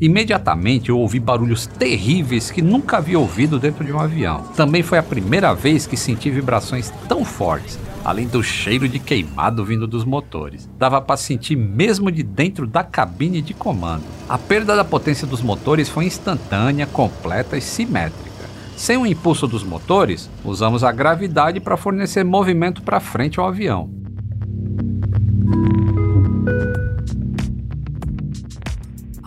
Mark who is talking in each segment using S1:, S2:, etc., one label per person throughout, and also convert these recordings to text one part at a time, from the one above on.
S1: Imediatamente eu ouvi barulhos terríveis que nunca havia ouvido dentro de um avião. Também foi a primeira vez que senti vibrações tão fortes, além do cheiro de queimado vindo dos motores. Dava para sentir mesmo de dentro da cabine de comando. A perda da potência dos motores foi instantânea, completa e simétrica. Sem o impulso dos motores, usamos a gravidade para fornecer movimento para frente ao avião.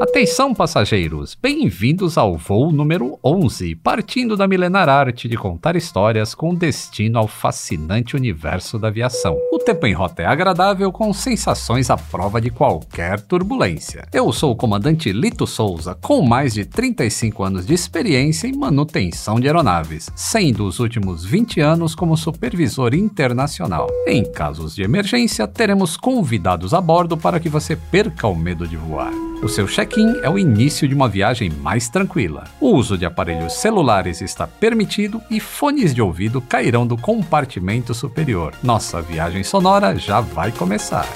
S1: Atenção, passageiros! Bem-vindos ao voo número 11, partindo da milenar arte de contar histórias com destino ao fascinante universo da aviação. O tempo em rota é agradável, com sensações à prova de qualquer turbulência. Eu sou o comandante Lito Souza, com mais de 35 anos de experiência em manutenção de aeronaves, sendo os últimos 20 anos como supervisor internacional. Em casos de emergência, teremos convidados a bordo para que você perca o medo de voar. O seu check-in é o início de uma viagem mais tranquila. O uso de aparelhos celulares está permitido e fones de ouvido cairão do compartimento superior. Nossa viagem sonora já vai começar.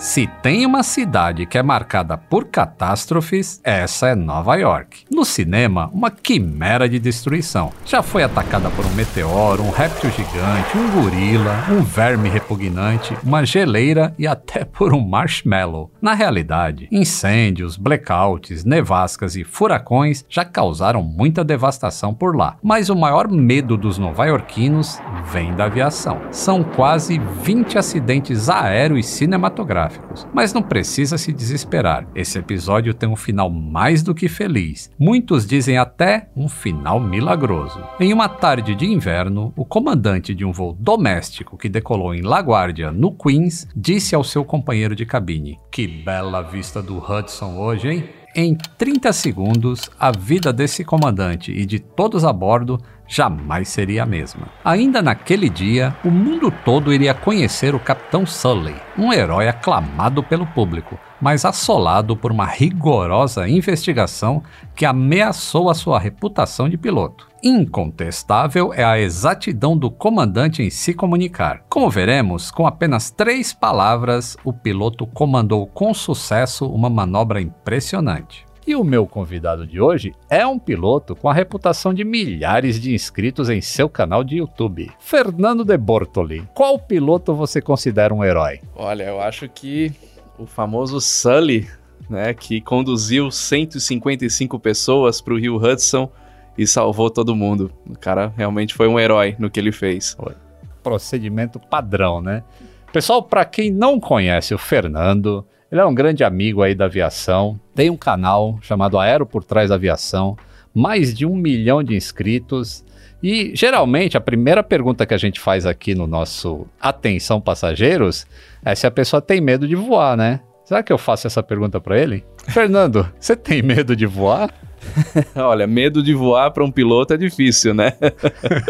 S1: Se tem uma cidade que é marcada por catástrofes, essa é Nova York. No cinema, uma quimera de destruição. Já foi atacada por um meteoro, um réptil gigante, um gorila, um verme repugnante, uma geleira e até por um marshmallow. Na realidade, incêndios, blackouts, nevascas e furacões já causaram muita devastação por lá. Mas o maior medo dos nova-iorquinos vem da aviação. São quase 20 acidentes aéreos cinematográficos mas não precisa se desesperar. Esse episódio tem um final mais do que feliz. Muitos dizem até um final milagroso. Em uma tarde de inverno, o comandante de um voo doméstico que decolou em LaGuardia, no Queens, disse ao seu companheiro de cabine: Que bela vista do Hudson hoje, hein? Em 30 segundos, a vida desse comandante e de todos a bordo jamais seria a mesma. Ainda naquele dia, o mundo todo iria conhecer o Capitão Sully, um herói aclamado pelo público, mas assolado por uma rigorosa investigação que ameaçou a sua reputação de piloto. Incontestável é a exatidão do comandante em se comunicar. Como veremos, com apenas três palavras, o piloto comandou com sucesso uma manobra impressionante. E o meu convidado de hoje é um piloto com a reputação de milhares de inscritos em seu canal de YouTube. Fernando de Bortoli, qual piloto você considera um herói?
S2: Olha, eu acho que o famoso Sully, né, que conduziu 155 pessoas para o Rio Hudson e salvou todo mundo. O cara realmente foi um herói no que ele fez.
S1: Procedimento padrão, né? Pessoal, para quem não conhece o Fernando, ele é um grande amigo aí da aviação, tem um canal chamado Aero por Trás da Aviação, mais de um milhão de inscritos. E geralmente a primeira pergunta que a gente faz aqui no nosso Atenção Passageiros é se a pessoa tem medo de voar, né? Será que eu faço essa pergunta para ele? Fernando, você tem medo de voar?
S2: Olha, medo de voar para um piloto é difícil, né?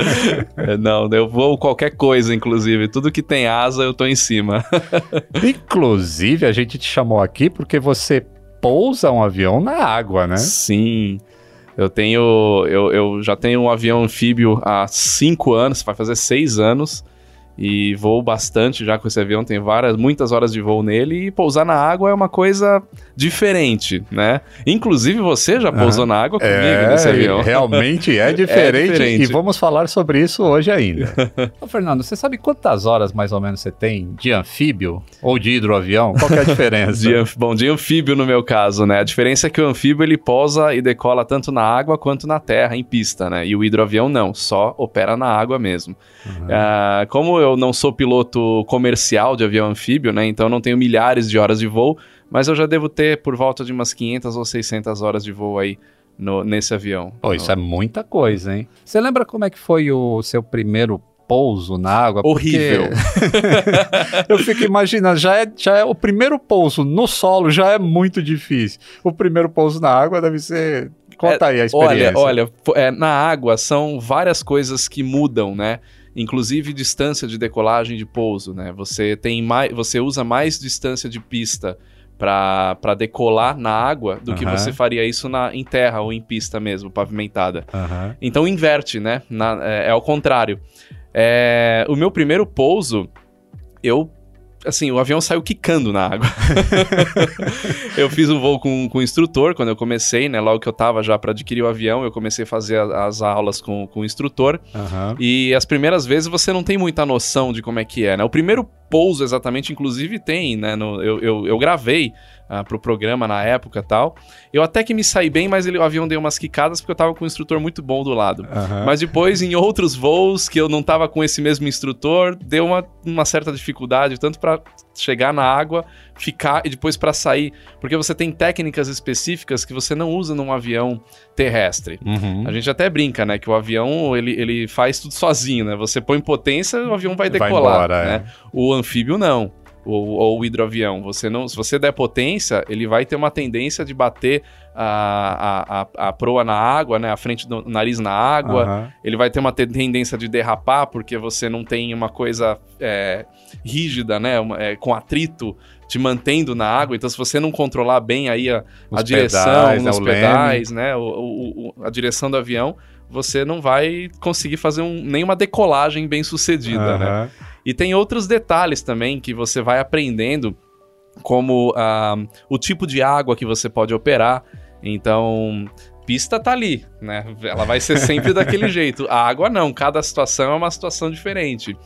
S2: Não, eu vou qualquer coisa, inclusive. Tudo que tem asa, eu tô em cima.
S1: inclusive, a gente te chamou aqui porque você pousa um avião na água, né?
S2: Sim. Eu tenho. Eu, eu já tenho um avião anfíbio há cinco anos, vai fazer seis anos e voo bastante já com esse avião, tem várias, muitas horas de voo nele e pousar na água é uma coisa diferente, né? Inclusive você já pousou na água comigo
S1: é,
S2: nesse avião.
S1: Realmente é diferente, é diferente, e vamos falar sobre isso hoje ainda. Ô, Fernando, você sabe quantas horas mais ou menos você tem de anfíbio ou de hidroavião? Qual é a diferença?
S2: de, bom, de anfíbio no meu caso, né? A diferença é que o anfíbio ele pousa e decola tanto na água quanto na terra, em pista, né? E o hidroavião não, só opera na água mesmo. Uhum. Uh, como eu eu não sou piloto comercial de avião anfíbio, né? Então não tenho milhares de horas de voo, mas eu já devo ter por volta de umas 500 ou 600 horas de voo aí no, nesse avião.
S1: Pô, isso é muita coisa, hein? Você lembra como é que foi o seu primeiro pouso na água.
S2: Horrível.
S1: eu fico imaginando, já é, já é o primeiro pouso no solo já é muito difícil. O primeiro pouso na água deve ser. Conta é, aí a experiência.
S2: Olha, olha, é, na água são várias coisas que mudam, né? Inclusive distância de decolagem de pouso, né? Você tem mais, você usa mais distância de pista para decolar na água do uhum. que você faria isso na, em terra ou em pista mesmo, pavimentada. Uhum. Então inverte, né? Na, é, é ao contrário. É, o meu primeiro pouso, eu assim, o avião saiu quicando na água. eu fiz um voo com, com o instrutor quando eu comecei, né? Logo que eu tava já para adquirir o avião, eu comecei a fazer a, as aulas com, com o instrutor. Uhum. E as primeiras vezes você não tem muita noção de como é que é, né? O primeiro pouso exatamente, inclusive tem, né? No, eu, eu, eu gravei uh, pro programa na época tal. Eu até que me saí bem, mas ele, o avião deu umas quicadas porque eu tava com um instrutor muito bom do lado. Uhum. Mas depois, em outros voos que eu não tava com esse mesmo instrutor, deu uma, uma certa dificuldade, tanto para chegar na água, ficar e depois para sair, porque você tem técnicas específicas que você não usa num avião terrestre. Uhum. A gente até brinca, né, que o avião ele, ele faz tudo sozinho, né? Você põe potência, o avião vai decolar, vai embora, né? É. O anfíbio não ou, ou o hidroavião. Você não, se você der potência, ele vai ter uma tendência de bater a, a, a, proa na água, né? A frente do nariz na água. Uhum. Ele vai ter uma tendência de derrapar, porque você não tem uma coisa é, rígida, né? Uma, é, com atrito te mantendo na água. Então, se você não controlar bem aí a, a direção pedais, nos né, pedais, né? O, o, o, a direção do avião, você não vai conseguir fazer um, nenhuma decolagem bem sucedida, uhum. né? E tem outros detalhes também que você vai aprendendo, como uh, o tipo de água que você pode operar. Então, pista tá ali, né? Ela vai ser sempre daquele jeito. A água não, cada situação é uma situação diferente.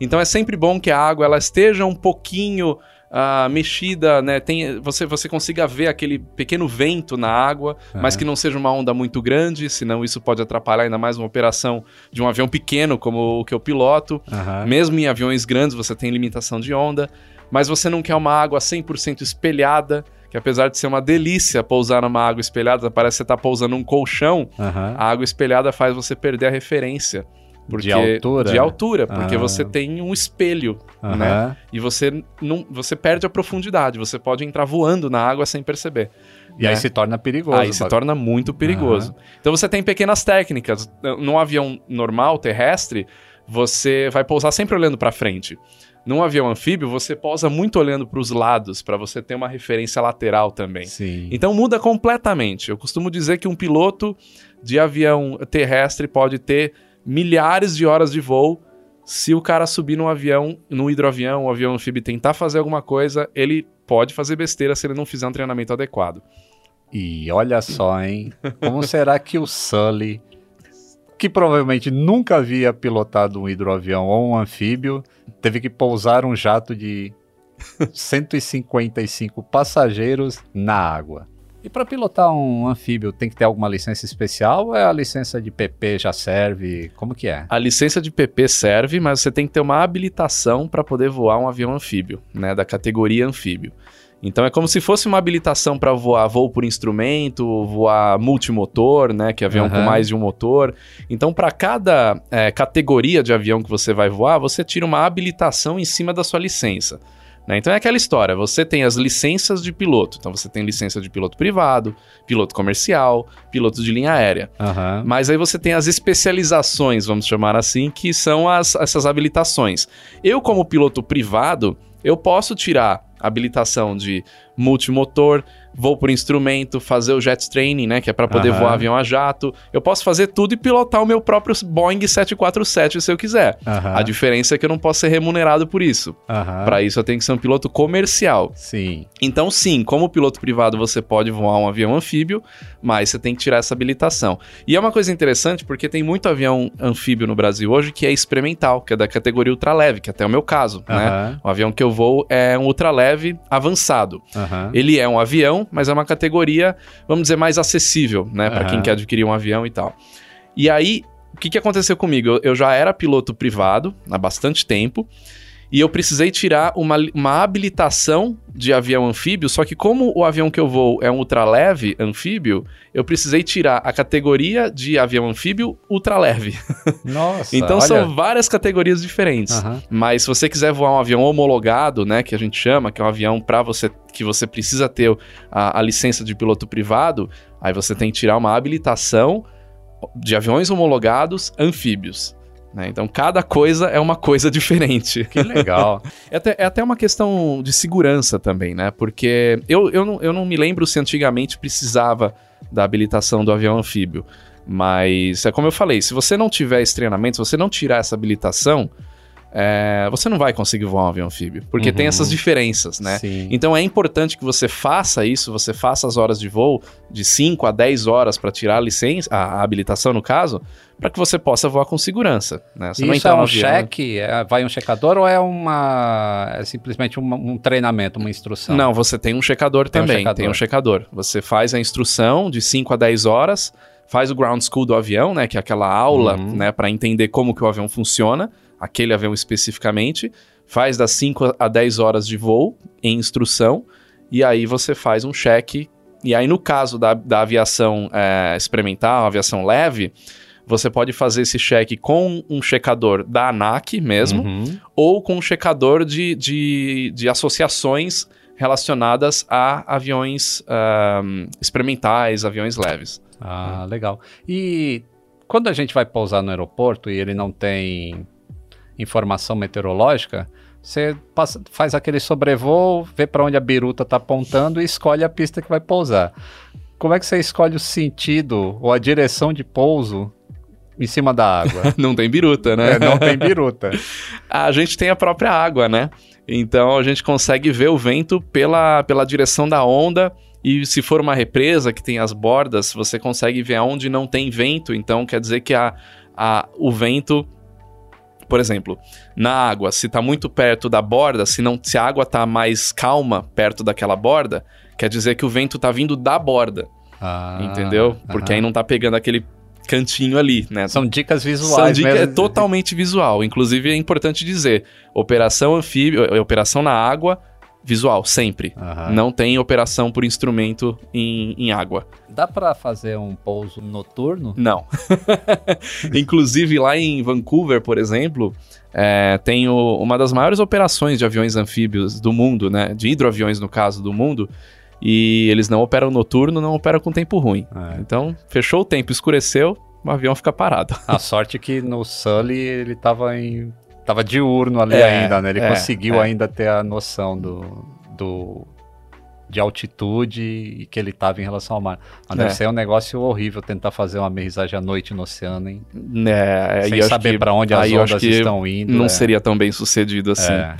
S2: Então é sempre bom que a água ela esteja um pouquinho uh, mexida, né? Tem, você, você consiga ver aquele pequeno vento na água, uhum. mas que não seja uma onda muito grande, senão isso pode atrapalhar ainda mais uma operação de um avião pequeno como o que eu piloto. Uhum. Mesmo em aviões grandes você tem limitação de onda, mas você não quer uma água 100% espelhada, que apesar de ser uma delícia pousar numa água espelhada, parece que você está pousando num colchão, uhum. a água espelhada faz você perder a referência. Porque,
S1: de altura?
S2: De altura, porque ah. você tem um espelho, né? E você não, você perde a profundidade, você pode entrar voando na água sem perceber.
S1: E né? aí se torna perigoso.
S2: Aí se torna muito perigoso. Então você tem pequenas técnicas. Num avião normal, terrestre, você vai pousar sempre olhando para frente. Num avião anfíbio, você pousa muito olhando para os lados, para você ter uma referência lateral também.
S1: Sim.
S2: Então muda completamente. Eu costumo dizer que um piloto de avião terrestre pode ter milhares de horas de voo. Se o cara subir num avião, num hidroavião, um avião anfíbio tentar fazer alguma coisa, ele pode fazer besteira se ele não fizer um treinamento adequado.
S1: E olha só, hein? Como será que o Sully, que provavelmente nunca havia pilotado um hidroavião ou um anfíbio, teve que pousar um jato de 155 passageiros na água? E para pilotar um anfíbio tem que ter alguma licença especial ou é a licença de PP já serve? Como que é?
S2: A licença de PP serve, mas você tem que ter uma habilitação para poder voar um avião anfíbio, né, da categoria anfíbio. Então é como se fosse uma habilitação para voar voo por instrumento, voar multimotor, né, que é avião uhum. com mais de um motor. Então para cada é, categoria de avião que você vai voar, você tira uma habilitação em cima da sua licença. Né? Então é aquela história: você tem as licenças de piloto. Então você tem licença de piloto privado, piloto comercial, piloto de linha aérea. Uhum. Mas aí você tem as especializações, vamos chamar assim, que são as, essas habilitações. Eu, como piloto privado, eu posso tirar habilitação de multimotor, vou por instrumento, fazer o jet training, né, que é para poder voar avião a jato. Eu posso fazer tudo e pilotar o meu próprio Boeing 747 se eu quiser. A diferença é que eu não posso ser remunerado por isso. Para isso eu tenho que ser um piloto comercial.
S1: Sim.
S2: Então, sim, como piloto privado você pode voar um avião anfíbio, mas você tem que tirar essa habilitação. E é uma coisa interessante porque tem muito avião anfíbio no Brasil hoje que é experimental, que é da categoria ultraleve, que até é o meu caso, né? O avião que eu vou é um ultraleve avançado. Ele é um avião mas é uma categoria, vamos dizer, mais acessível, né? Para uhum. quem quer adquirir um avião e tal. E aí, o que, que aconteceu comigo? Eu, eu já era piloto privado há bastante tempo. E eu precisei tirar uma, uma habilitação de avião anfíbio, só que como o avião que eu vou é um ultraleve anfíbio, eu precisei tirar a categoria de avião anfíbio ultraleve.
S1: Nossa.
S2: então
S1: olha...
S2: são várias categorias diferentes.
S1: Aham.
S2: Mas se você quiser voar um avião homologado, né, que a gente chama, que é um avião para você que você precisa ter a, a licença de piloto privado, aí você tem que tirar uma habilitação de aviões homologados anfíbios. Né? Então cada coisa é uma coisa diferente.
S1: Que legal.
S2: É até, é até uma questão de segurança também, né? Porque eu, eu, não, eu não me lembro se antigamente precisava da habilitação do avião anfíbio. Mas é como eu falei, se você não tiver esse treinamento, se você não tirar essa habilitação, é, você não vai conseguir voar um avião anfíbio. Porque
S1: Uhum.
S2: tem essas diferenças, né?
S1: Sim.
S2: Então é importante que você faça isso, você faça as horas de voo de 5 a 10 horas para tirar a licença, a, habilitação no caso, para que você possa voar com segurança. Né? Você
S1: Isso é um
S2: avião-
S1: cheque? É- vai um checador ou é uma. É simplesmente uma- um treinamento, uma instrução?
S2: Não, você tem um checador
S1: Tem um
S2: também.
S1: checador.
S2: Tem um checador. Você faz a instrução de 5 a 10 horas, faz o ground school do avião, né, que é aquela aula,
S1: Uhum.
S2: né, para entender como que o avião funciona, aquele avião especificamente, faz das 5 a 10 horas de voo em instrução e aí você faz um cheque. E aí no caso da, da aviação é, experimental, aviação leve, você pode fazer esse cheque com um checador da ANAC mesmo,
S1: Uhum.
S2: ou com um checador de, de, de associações relacionadas a aviões ahm, experimentais, aviões leves.
S1: Ah, legal. E quando a gente vai pousar no aeroporto e ele não tem informação meteorológica, você passa- faz aquele sobrevoo, vê para onde a biruta está apontando e escolhe a pista que vai pousar. Como é que você escolhe o sentido ou a direção de pouso em cima da água?
S2: Não tem biruta, né?
S1: É, não tem biruta.
S2: a gente tem a própria água, né? Então a gente consegue ver o vento pela, pela direção da onda. E se for uma represa que tem as bordas, você consegue ver aonde não tem vento. Então quer dizer que a, a, o vento. Por exemplo, na água, se está muito perto da borda, se, não, se a água está mais calma perto daquela borda, quer dizer que o vento está vindo da borda,
S1: Ah,
S2: entendeu? Porque
S1: aham.
S2: aí não está pegando aquele cantinho ali, né?
S1: São dicas
S2: São
S1: visuais
S2: dica- é
S1: mesmo.
S2: totalmente visual. Inclusive, é importante dizer: operação anfíbio, operação na água, visual, sempre.
S1: Aham.
S2: Não tem operação por instrumento em, em água.
S1: Dá para fazer um pouso noturno?
S2: Não. Inclusive, lá em Vancouver, por exemplo, é, tem o- uma das maiores operações de aviões anfíbios do mundo, né? De hidroaviões, no caso, do mundo. E eles não operam noturno, não operam com tempo ruim.
S1: É.
S2: Então, fechou o tempo, escureceu, o avião fica parado.
S1: A sorte é que no Sully ele tava em. Tava diurno ali
S2: É,
S1: ainda, né? Ele
S2: é,
S1: conseguiu
S2: é.
S1: ainda ter a noção do. do de altitude e que ele tava em relação ao mar. Mas
S2: É.
S1: deve ser um negócio horrível tentar fazer uma aterrissagem à noite no oceano, hein?
S2: É,
S1: Sem
S2: e
S1: saber pra onde as ondas
S2: que
S1: estão indo.
S2: não
S1: é.
S2: seria tão bem sucedido assim.
S1: É.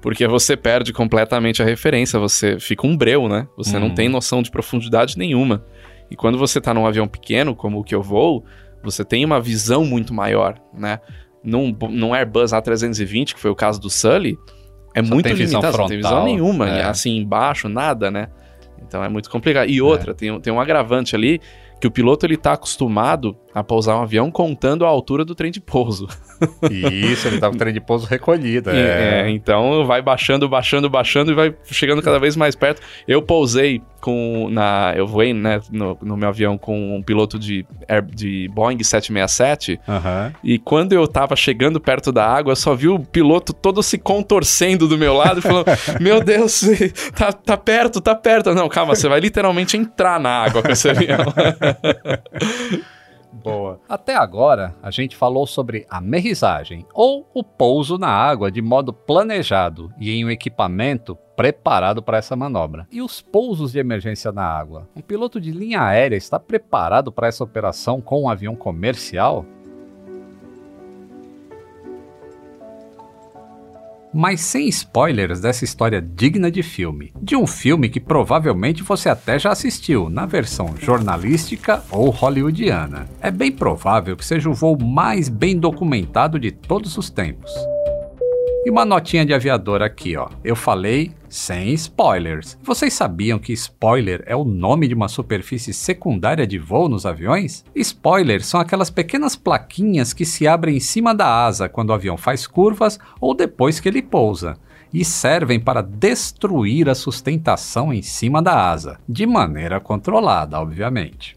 S2: Porque você perde completamente a referência, você fica um breu, né? Você não
S1: Uhum.
S2: tem noção de profundidade nenhuma. E quando você tá num avião pequeno, como o que eu vou, você tem uma visão muito maior, né? Num, num Airbus A320, que foi o caso do Sully, é
S1: Só
S2: muito
S1: tem visão
S2: limitado, não tem visão
S1: frontal,
S2: nenhuma,
S1: é.
S2: assim, embaixo, nada, né? Então é muito complicado. E outra, tem, um- tem um agravante ali, que o piloto ele tá acostumado a pousar um avião contando a altura do trem de pouso.
S1: Isso, ele tava com o trem de pouso recolhido. É.
S2: é, então vai baixando, baixando, baixando e vai chegando cada vez mais perto. Eu pousei com na, eu voei né, no, no meu avião com um piloto de, Air- de Boeing 767
S1: Aham.
S2: e quando eu tava chegando perto da água, eu só vi o piloto todo se contorcendo do meu lado e falando: Meu Deus, tá, tá perto, tá perto. Não, calma, você vai literalmente entrar na água com esse avião.
S1: Boa. Até agora, a gente falou sobre a merrisagem, ou o pouso na água de modo planejado e em um equipamento preparado para essa manobra. E os pousos de emergência na água? Um piloto de linha aérea está preparado para essa operação com um avião comercial? Mas sem spoilers dessa história digna de filme. De um filme que provavelmente você até já assistiu, na versão jornalística ou hollywoodiana. É bem provável que seja o voo mais bem documentado de todos os tempos. E uma notinha de aviador aqui, ó. Eu falei sem spoilers. Vocês sabiam que spoiler é o nome de uma superfície secundária de voo nos aviões? Spoilers são aquelas pequenas plaquinhas que se abrem em cima da asa quando o avião faz curvas ou depois que ele pousa e servem para destruir a sustentação em cima da asa, de maneira controlada, obviamente.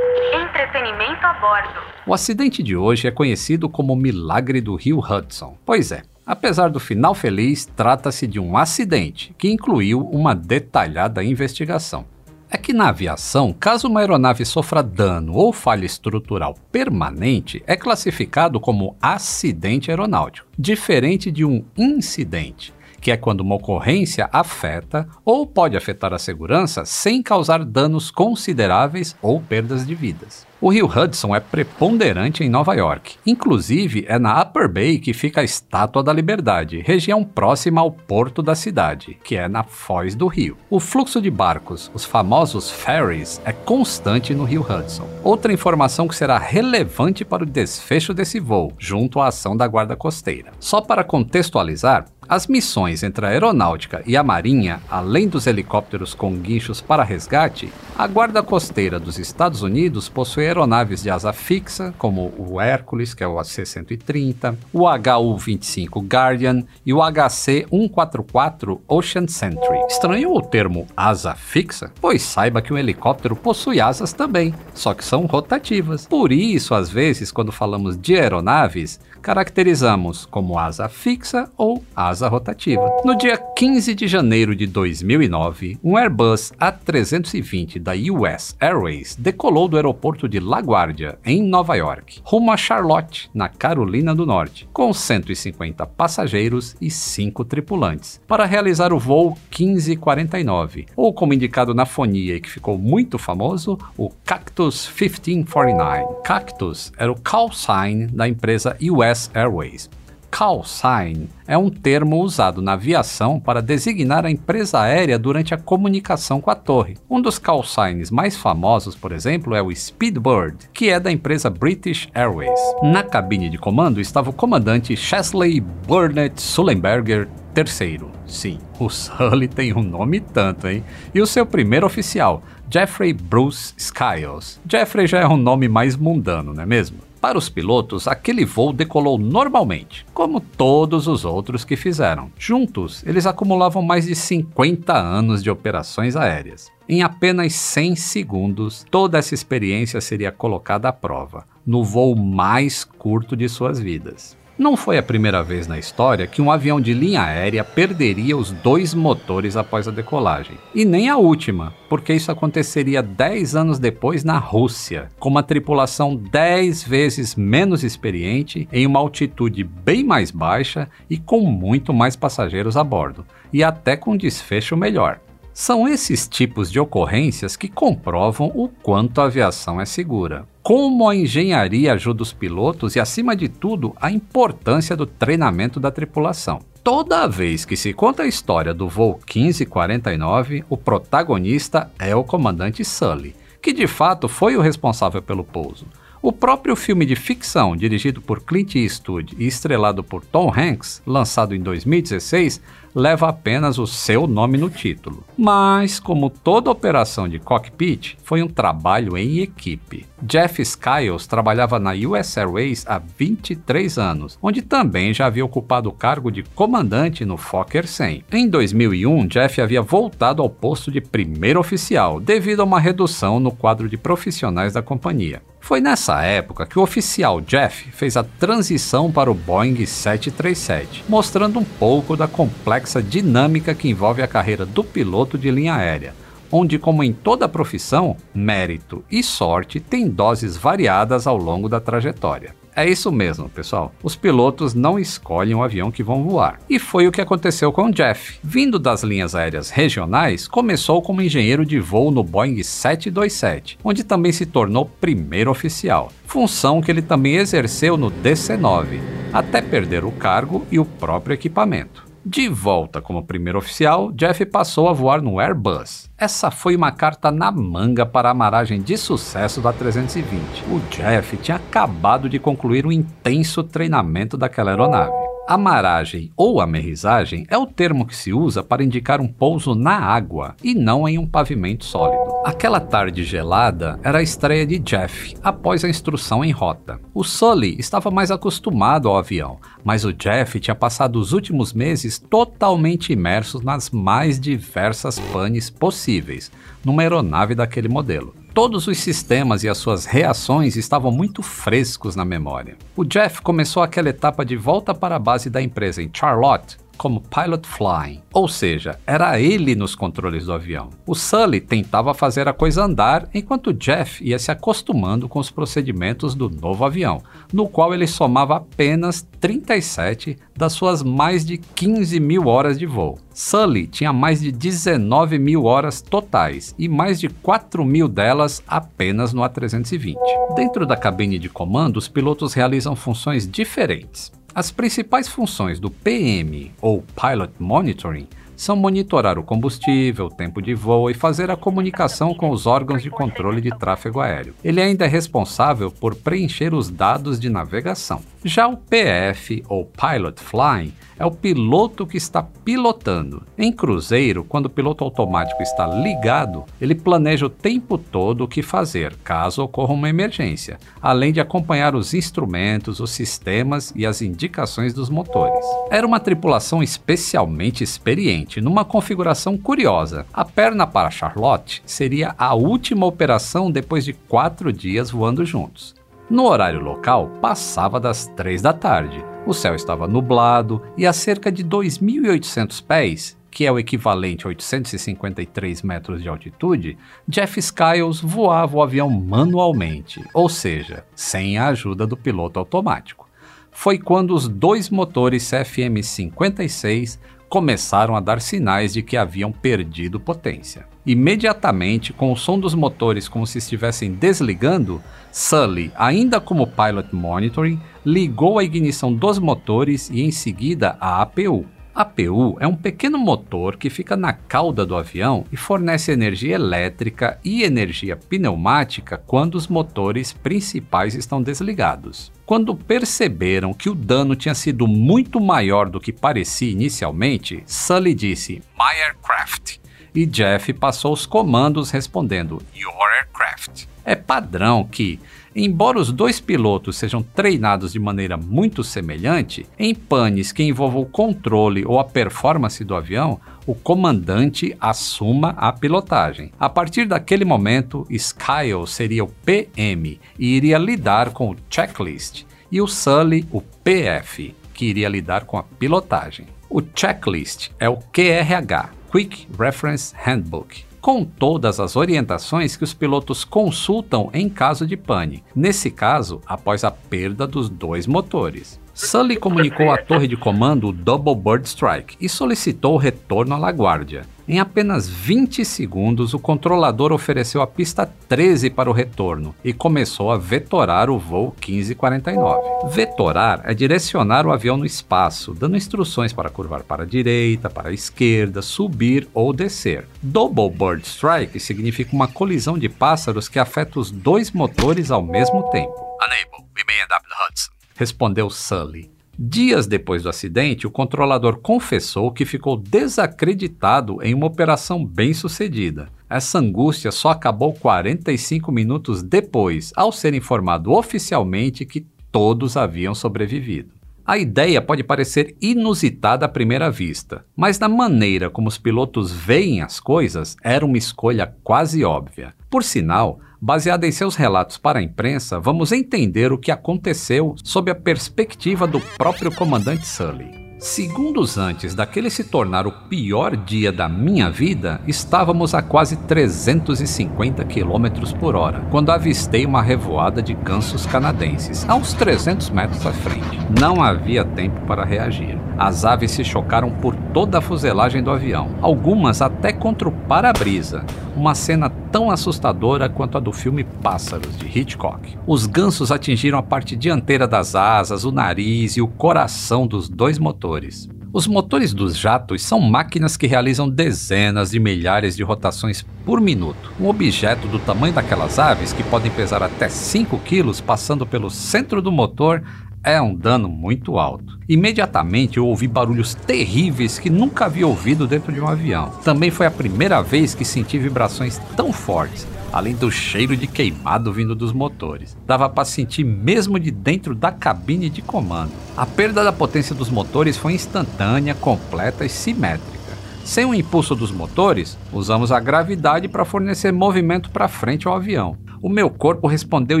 S3: Entretenimento a bordo.
S1: O acidente de hoje é conhecido como o Milagre do Rio Hudson. Pois é, Apesar do final feliz, trata-se de um acidente que incluiu uma detalhada investigação. É que na aviação, caso uma aeronave sofra dano ou falha estrutural permanente, é classificado como acidente aeronáutico, diferente de um incidente, que é quando uma ocorrência afeta ou pode afetar a segurança sem causar danos consideráveis ou perdas de vidas. O rio Hudson é preponderante em Nova York. Inclusive, é na Upper Bay que fica a Estátua da Liberdade, região próxima ao porto da cidade, que é na foz do rio. O fluxo de barcos, os famosos ferries, é constante no rio Hudson. Outra informação que será relevante para o desfecho desse voo, junto à ação da Guarda Costeira. Só para contextualizar, as missões entre a aeronáutica e a marinha, além dos helicópteros com guinchos para resgate, a Guarda Costeira dos Estados Unidos possui aeronaves de asa fixa, como o Hércules, que é o AC-130, o HU-25 Guardian e o HC-144 Ocean Sentry. Estranhou o termo asa fixa? Pois saiba que um helicóptero possui asas também, só que são rotativas. Por isso, às vezes, quando falamos de aeronaves, caracterizamos como asa fixa ou asa rotativa. No dia 15 de janeiro de 2009, um Airbus A320 da US Airways decolou do aeroporto de LaGuardia, em Nova York, rumo a Charlotte, na Carolina do Norte, com 150 passageiros e 5 tripulantes, para realizar o voo 1549, ou como indicado na fonia e que ficou muito famoso, o Cactus 1549. Cactus era o call sign da empresa US US Airways. Call sign é um termo usado na aviação para designar a empresa aérea durante a comunicação com a torre. Um dos call signs mais famosos, por exemplo, é o Speedbird, que é da empresa British Airways. Na cabine de comando estava o comandante Chesley Burnett Sullenberger III. Sim, o Sully tem um nome tanto, hein? E o seu primeiro oficial, Jeffrey Bruce Skiles. Jeffrey já é um nome mais mundano, não é mesmo? Para os pilotos, aquele voo decolou normalmente, como todos os outros que fizeram. Juntos, eles acumulavam mais de 50 anos de operações aéreas. Em apenas 100 segundos, toda essa experiência seria colocada à prova, no voo mais curto de suas vidas. Não foi a primeira vez na história que um avião de linha aérea perderia os dois motores após a decolagem. E nem a última, porque isso aconteceria 10 anos depois na Rússia, com uma tripulação 10 vezes menos experiente, em uma altitude bem mais baixa e com muito mais passageiros a bordo, e até com desfecho melhor. São esses tipos de ocorrências que comprovam o quanto a aviação é segura. Como a engenharia ajuda os pilotos e, acima de tudo, a importância do treinamento da tripulação. Toda vez que se conta a história do voo 1549, o protagonista é o comandante Sully, que de fato foi o responsável pelo pouso. O próprio filme de ficção, dirigido por Clint Eastwood e estrelado por Tom Hanks, lançado em 2016, leva apenas o seu nome no título. Mas, como toda operação de cockpit, foi um trabalho em equipe. Jeff Skiles trabalhava na US Airways há 23 anos, onde também já havia ocupado o cargo de comandante no Fokker 100. Em 2001, Jeff havia voltado ao posto de primeiro oficial, devido a uma redução no quadro de profissionais da companhia. Foi nessa época que o oficial Jeff fez a transição para o Boeing 737, mostrando um pouco da complexa dinâmica que envolve a carreira do piloto de linha aérea, onde, como em toda profissão, mérito e sorte têm doses variadas ao longo da trajetória. É isso mesmo, pessoal. Os pilotos não escolhem o avião que vão voar. E foi o que aconteceu com Jeff. Vindo das linhas aéreas regionais, começou como engenheiro de voo no Boeing 727, onde também se tornou primeiro oficial, função que ele também exerceu no DC-9, até perder o cargo e o próprio equipamento. De volta como primeiro oficial, Jeff passou a voar no Airbus. Essa foi uma carta na manga para a amaragem de sucesso da 320. O Jeff tinha acabado de concluir um intenso treinamento daquela aeronave. Amaragem ou amerrissagem é o termo que se usa para indicar um pouso na água e não em um pavimento sólido. Aquela tarde gelada era a estreia de Jeff após a instrução em rota. O Sully estava mais acostumado ao avião, mas o Jeff tinha passado os últimos meses totalmente imerso nas mais diversas panes possíveis numa aeronave daquele modelo. Todos os sistemas e as suas reações estavam muito frescos na memória. O Jeff começou aquela etapa de volta para a base da empresa em Charlotte como pilot flying, ou seja, era ele nos controles do avião. O Sully tentava fazer a coisa andar enquanto Jeff ia se acostumando com os procedimentos do novo avião, no qual ele somava apenas 37 das suas mais de 15 mil horas de voo. Sully tinha mais de 19 mil horas totais e mais de 4 mil delas apenas no A320. Dentro da cabine de comando, os pilotos realizam funções diferentes. As principais funções do PM, ou Pilot Monitoring, são monitorar o combustível, o tempo de voo e fazer a comunicação com os órgãos de controle de tráfego aéreo. Ele ainda é responsável por preencher os dados de navegação. Já o PF, ou Pilot Flying, é o piloto que está pilotando. Em cruzeiro, quando o piloto automático está ligado, ele planeja o tempo todo o que fazer caso ocorra uma emergência, além de acompanhar os instrumentos, os sistemas e as indicações dos motores. Era uma tripulação especialmente experiente, numa configuração curiosa. A perna para Charlotte seria a última operação depois de quatro dias voando juntos. No horário local, passava das três da tarde. O céu estava nublado e a cerca de 2.800 pés, que é o equivalente a 853 metros de altitude, Jeff Skiles voava o avião manualmente, ou seja, sem a ajuda do piloto automático. Foi quando os dois motores CFM56 começaram a dar sinais de que haviam perdido potência. Imediatamente, com o som dos motores como se estivessem desligando, Sully, ainda como Pilot Monitoring, ligou a ignição dos motores e em seguida a APU. APU é um pequeno motor que fica na cauda do avião e fornece energia elétrica e energia pneumática quando os motores principais estão desligados. Quando perceberam que o dano tinha sido muito maior do que parecia inicialmente, Sully disse My aircraft e Jeff passou os comandos respondendo Your aircraft. É padrão que, embora os dois pilotos sejam treinados de maneira muito semelhante, em panes que envolvam o controle ou a performance do avião, o comandante assuma a pilotagem. A partir daquele momento, Skyle seria o PM e iria lidar com o checklist, e o Sully o PF, que iria lidar com a pilotagem. O checklist é o QRH, Quick Reference Handbook, com todas as orientações que os pilotos consultam em caso de pane, nesse caso, após a perda dos dois motores. Sully comunicou à torre de comando o Double Bird Strike e solicitou o retorno à LaGuardia. Em apenas 20 segundos, o controlador ofereceu a pista 13 para o retorno e começou a vetorar o voo 1549. Vetorar é direcionar o avião no espaço, dando instruções para curvar para a direita, para a esquerda, subir ou descer. Double Bird Strike significa uma colisão de pássaros que afeta os dois motores ao mesmo tempo. Unable, we may end up the Hudson respondeu Sully. Dias depois do acidente, o controlador confessou que ficou desacreditado em uma operação bem sucedida. Essa angústia só acabou 45 minutos depois, ao ser informado oficialmente que todos haviam sobrevivido. A ideia pode parecer inusitada à primeira vista, mas na maneira como os pilotos veem as coisas, era uma escolha quase óbvia. Por sinal, Baseada em seus relatos para a imprensa, vamos entender o que aconteceu sob a perspectiva do próprio comandante Sully. Segundos antes daquele se tornar o pior dia da minha vida, estávamos a quase 350 km por hora, quando avistei uma revoada de gansos canadenses, a uns 300 metros à frente. Não havia tempo para reagir. As aves se chocaram por toda a fuselagem do avião, algumas até contra o para-brisa, uma cena tão assustadora quanto a do filme Pássaros, de Hitchcock. Os gansos atingiram a parte dianteira das asas, o nariz e o coração dos dois motores. Os motores dos jatos são máquinas que realizam dezenas de milhares de rotações por minuto. Um objeto do tamanho daquelas aves, que podem pesar até 5 quilos, passando pelo centro do motor, É um dano muito alto. Imediatamente eu ouvi barulhos terríveis que nunca havia ouvido dentro de um avião. Também foi a primeira vez que senti vibrações tão fortes, além do cheiro de queimado vindo dos motores. Dava para sentir mesmo de dentro da cabine de comando. A perda da potência dos motores foi instantânea, completa e simétrica. Sem o impulso dos motores, usamos a gravidade para fornecer movimento para frente ao avião. O meu corpo respondeu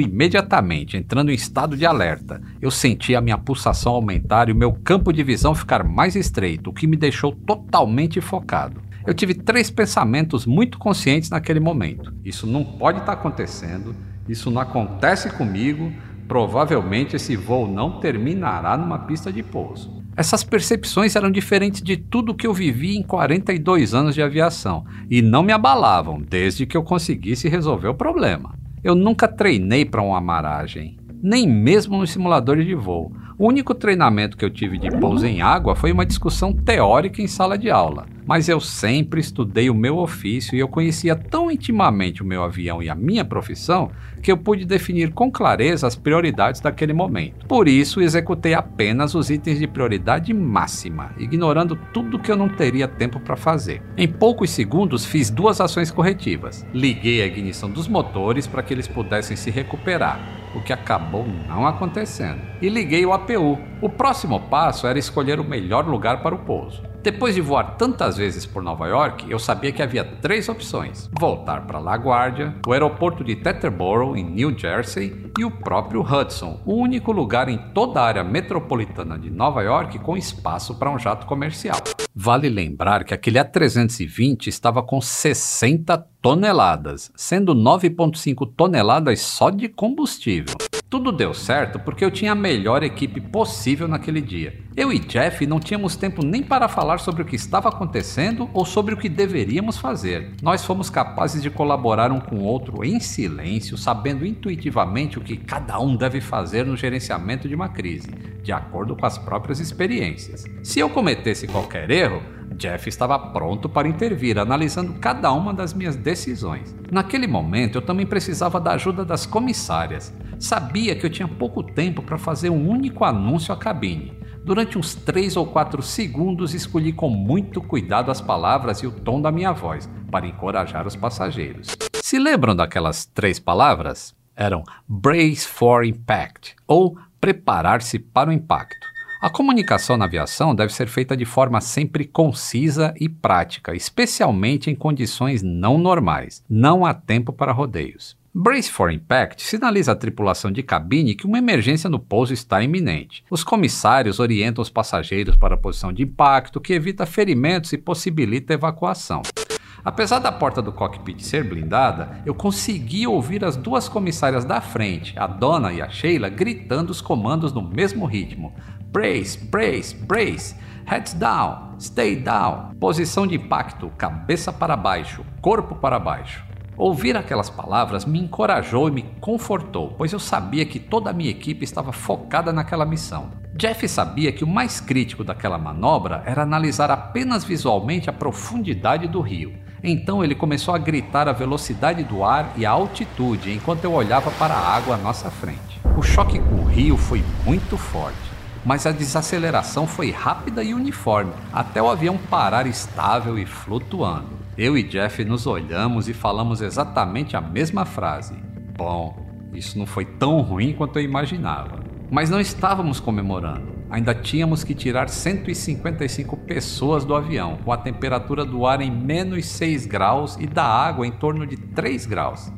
S1: imediatamente, entrando em estado de alerta. Eu senti a minha pulsação aumentar e o meu campo de visão ficar mais estreito, o que me deixou totalmente focado. Eu tive três pensamentos muito conscientes naquele momento. Isso não pode estar tá acontecendo, isso não acontece comigo, provavelmente esse voo não terminará numa pista de pouso. Essas percepções eram diferentes de tudo que eu vivi em 42 anos de aviação e não me abalavam desde que eu conseguisse resolver o problema. Eu nunca treinei para uma amaragem, nem mesmo no simulador de voo. O único treinamento que eu tive de pouso em água foi uma discussão teórica em sala de aula mas eu sempre estudei o meu ofício e eu conhecia tão intimamente o meu avião e a minha profissão que eu pude definir com clareza as prioridades daquele momento. Por isso, executei apenas os itens de prioridade máxima, ignorando tudo que eu não teria tempo para fazer. Em poucos segundos, fiz duas ações corretivas. Liguei a ignição dos motores para que eles pudessem se recuperar, o que acabou não acontecendo. E liguei o APU. O próximo passo era escolher o melhor lugar para o pouso. Depois de voar tantas vezes por Nova York, eu sabia que havia três opções: voltar para LaGuardia, o aeroporto de Teterboro, em New Jersey, e o próprio Hudson, o único lugar em toda a área metropolitana de Nova York com espaço para um jato comercial. Vale lembrar que aquele A320 estava com 60 toneladas, sendo 9,5 toneladas só de combustível. Tudo deu certo porque eu tinha a melhor equipe possível naquele dia. Eu e Jeff não tínhamos tempo nem para falar sobre o que estava acontecendo ou sobre o que deveríamos fazer. Nós fomos capazes de colaborar um com o outro em silêncio, sabendo intuitivamente o que cada um deve fazer no gerenciamento de uma crise, de acordo com as próprias experiências. Se eu cometesse qualquer erro, Jeff estava pronto para intervir, analisando cada uma das minhas decisões. Naquele momento, eu também precisava da ajuda das comissárias. Sabia que eu tinha pouco tempo para fazer um único anúncio à cabine. Durante uns 3 ou 4 segundos, escolhi com muito cuidado as palavras e o tom da minha voz para encorajar os passageiros. Se lembram daquelas três palavras? Eram Brace for Impact ou Preparar-se para o Impacto. A comunicação na aviação deve ser feita de forma sempre concisa e prática, especialmente em condições não normais. Não há tempo para rodeios. Brace for Impact sinaliza à tripulação de cabine que uma emergência no pouso está iminente. Os comissários orientam os passageiros para a posição de impacto, que evita ferimentos e possibilita evacuação. Apesar da porta do cockpit ser blindada, eu consegui ouvir as duas comissárias da frente, a Donna e a Sheila, gritando os comandos no mesmo ritmo. Brace, brace, brace. Heads down, stay down. Posição de impacto, cabeça para baixo, corpo para baixo. Ouvir aquelas palavras me encorajou e me confortou, pois eu sabia que toda a minha equipe estava focada naquela missão. Jeff sabia que o mais crítico daquela manobra era analisar apenas visualmente a profundidade do rio. Então ele começou a gritar a velocidade do ar e a altitude enquanto eu olhava para a água à nossa frente. O choque com o rio foi muito forte mas a desaceleração foi rápida e uniforme, até o avião parar estável e flutuando. Eu e Jeff nos olhamos e falamos exatamente a mesma frase. Bom, isso não foi tão ruim quanto eu imaginava. Mas não estávamos comemorando. Ainda tínhamos que tirar 155 pessoas do avião, com a temperatura do ar em menos 6 graus e da água em torno de 3 graus.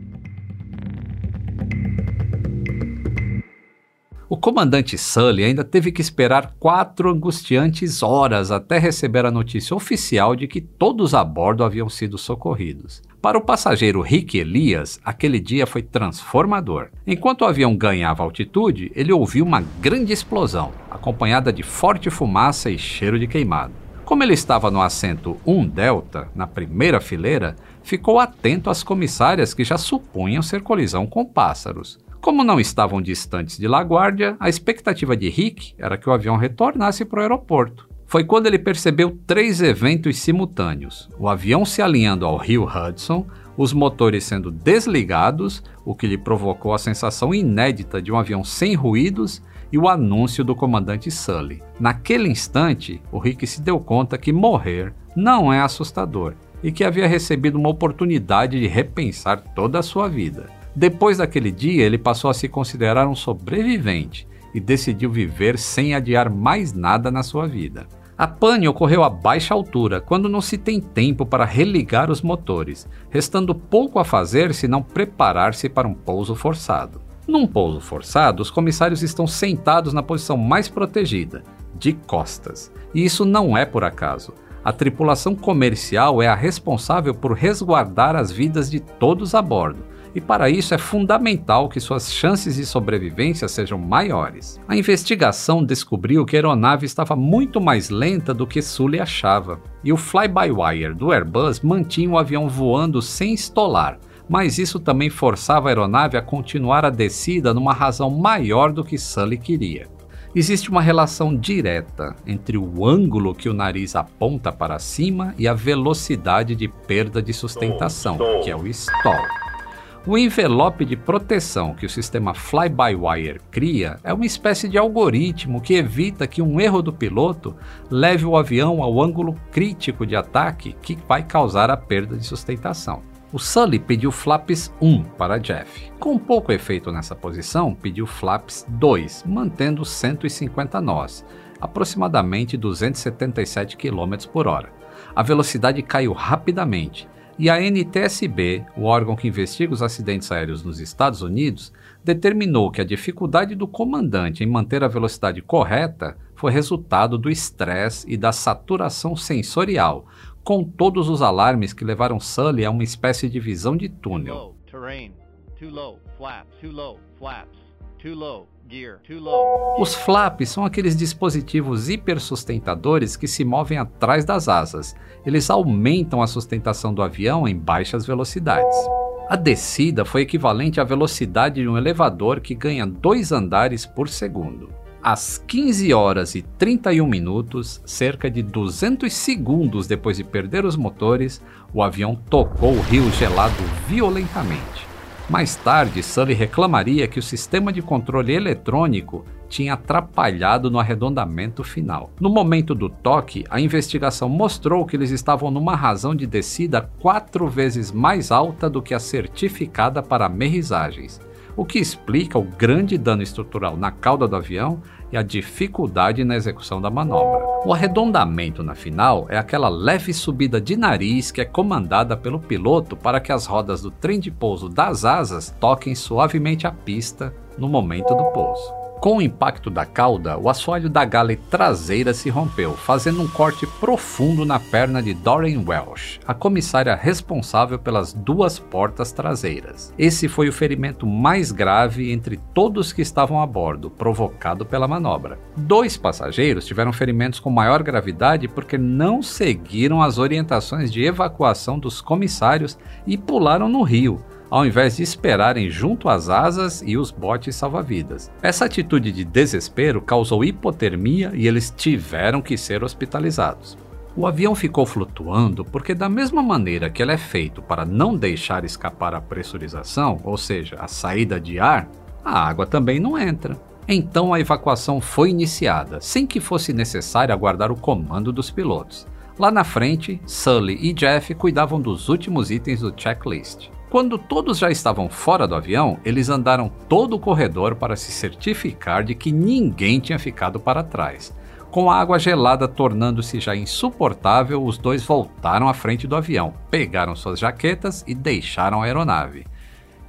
S1: O comandante Sully ainda teve que esperar quatro angustiantes horas até receber a notícia oficial de que todos a bordo haviam sido socorridos. Para o passageiro Rick Elias, aquele dia foi transformador. Enquanto o avião ganhava altitude, ele ouviu uma grande explosão, acompanhada de forte fumaça e cheiro de queimado. Como ele estava no assento 1 Delta, na primeira fileira, ficou atento às comissárias que já supunham ser colisão com pássaros. Como não estavam distantes de LaGuardia, a expectativa de Rick era que o avião retornasse para o aeroporto. Foi quando ele percebeu três eventos simultâneos: o avião se alinhando ao rio Hudson, os motores sendo desligados, o que lhe provocou a sensação inédita de um avião sem ruídos, e o anúncio do comandante Sully. Naquele instante, o Rick se deu conta que morrer não é assustador e que havia recebido uma oportunidade de repensar toda a sua vida. Depois daquele dia, ele passou a se considerar um sobrevivente e decidiu viver sem adiar mais nada na sua vida. A pane ocorreu a baixa altura, quando não se tem tempo para religar os motores, restando pouco a fazer senão preparar-se para um pouso forçado. Num pouso forçado, os comissários estão sentados na posição mais protegida, de costas. E isso não é por acaso. A tripulação comercial é a responsável por resguardar as vidas de todos a bordo, e para isso é fundamental que suas chances de sobrevivência sejam maiores. A investigação descobriu que a aeronave estava muito mais lenta do que Sully achava, e o fly-by-wire do Airbus mantinha o avião voando sem estolar, mas isso também forçava a aeronave a continuar a descida numa razão maior do que Sully queria. Existe uma relação direta entre o ângulo que o nariz aponta para cima e a velocidade de perda de sustentação, que é o stall. O envelope de proteção que o sistema fly-by-wire cria é uma espécie de algoritmo que evita que um erro do piloto leve o avião ao ângulo crítico de ataque que vai causar a perda de sustentação. O Sully pediu flaps 1 para Jeff. Com pouco efeito nessa posição, pediu flaps 2, mantendo 150 nós, aproximadamente 277 km por hora. A velocidade caiu rapidamente e a NTSB, o órgão que investiga os acidentes aéreos nos Estados Unidos, determinou que a dificuldade do comandante em manter a velocidade correta foi resultado do estresse e da saturação sensorial, com todos os alarmes que levaram Sully a uma espécie de visão de túnel. Os flaps são aqueles dispositivos hipersustentadores que se movem atrás das asas. Eles aumentam a sustentação do avião em baixas velocidades. A descida foi equivalente à velocidade de um elevador que ganha dois andares por segundo. Às 15 horas e 31 minutos, cerca de 200 segundos depois de perder os motores, o avião tocou o rio gelado violentamente. Mais tarde, Sully reclamaria que o sistema de controle eletrônico tinha atrapalhado no arredondamento final. No momento do toque, a investigação mostrou que eles estavam numa razão de descida quatro vezes mais alta do que a certificada para aterrissagens, o que explica o grande dano estrutural na cauda do avião e a dificuldade na execução da manobra. O arredondamento na final é aquela leve subida de nariz que é comandada pelo piloto para que as rodas do trem de pouso das asas toquem suavemente a pista no momento do pouso. Com o impacto da cauda, o assoalho da gale traseira se rompeu, fazendo um corte profundo na perna de Doreen Welsh, a comissária responsável pelas duas portas traseiras. Esse foi o ferimento mais grave entre todos que estavam a bordo, provocado pela manobra. Dois passageiros tiveram ferimentos com maior gravidade porque não seguiram as orientações de evacuação dos comissários e pularam no rio ao invés de esperarem junto às asas e os botes salva-vidas. Essa atitude de desespero causou hipotermia e eles tiveram que ser hospitalizados. O avião ficou flutuando porque, da mesma maneira que ele é feito para não deixar escapar a pressurização, ou seja, a saída de ar, a água também não entra. Então a evacuação foi iniciada, sem que fosse necessário aguardar o comando dos pilotos. Lá na frente, Sully e Jeff cuidavam dos últimos itens do checklist. Quando todos já estavam fora do avião, eles andaram todo o corredor para se certificar de que ninguém tinha ficado para trás. Com a água gelada tornando-se já insuportável, os dois voltaram à frente do avião, pegaram suas jaquetas e deixaram a aeronave.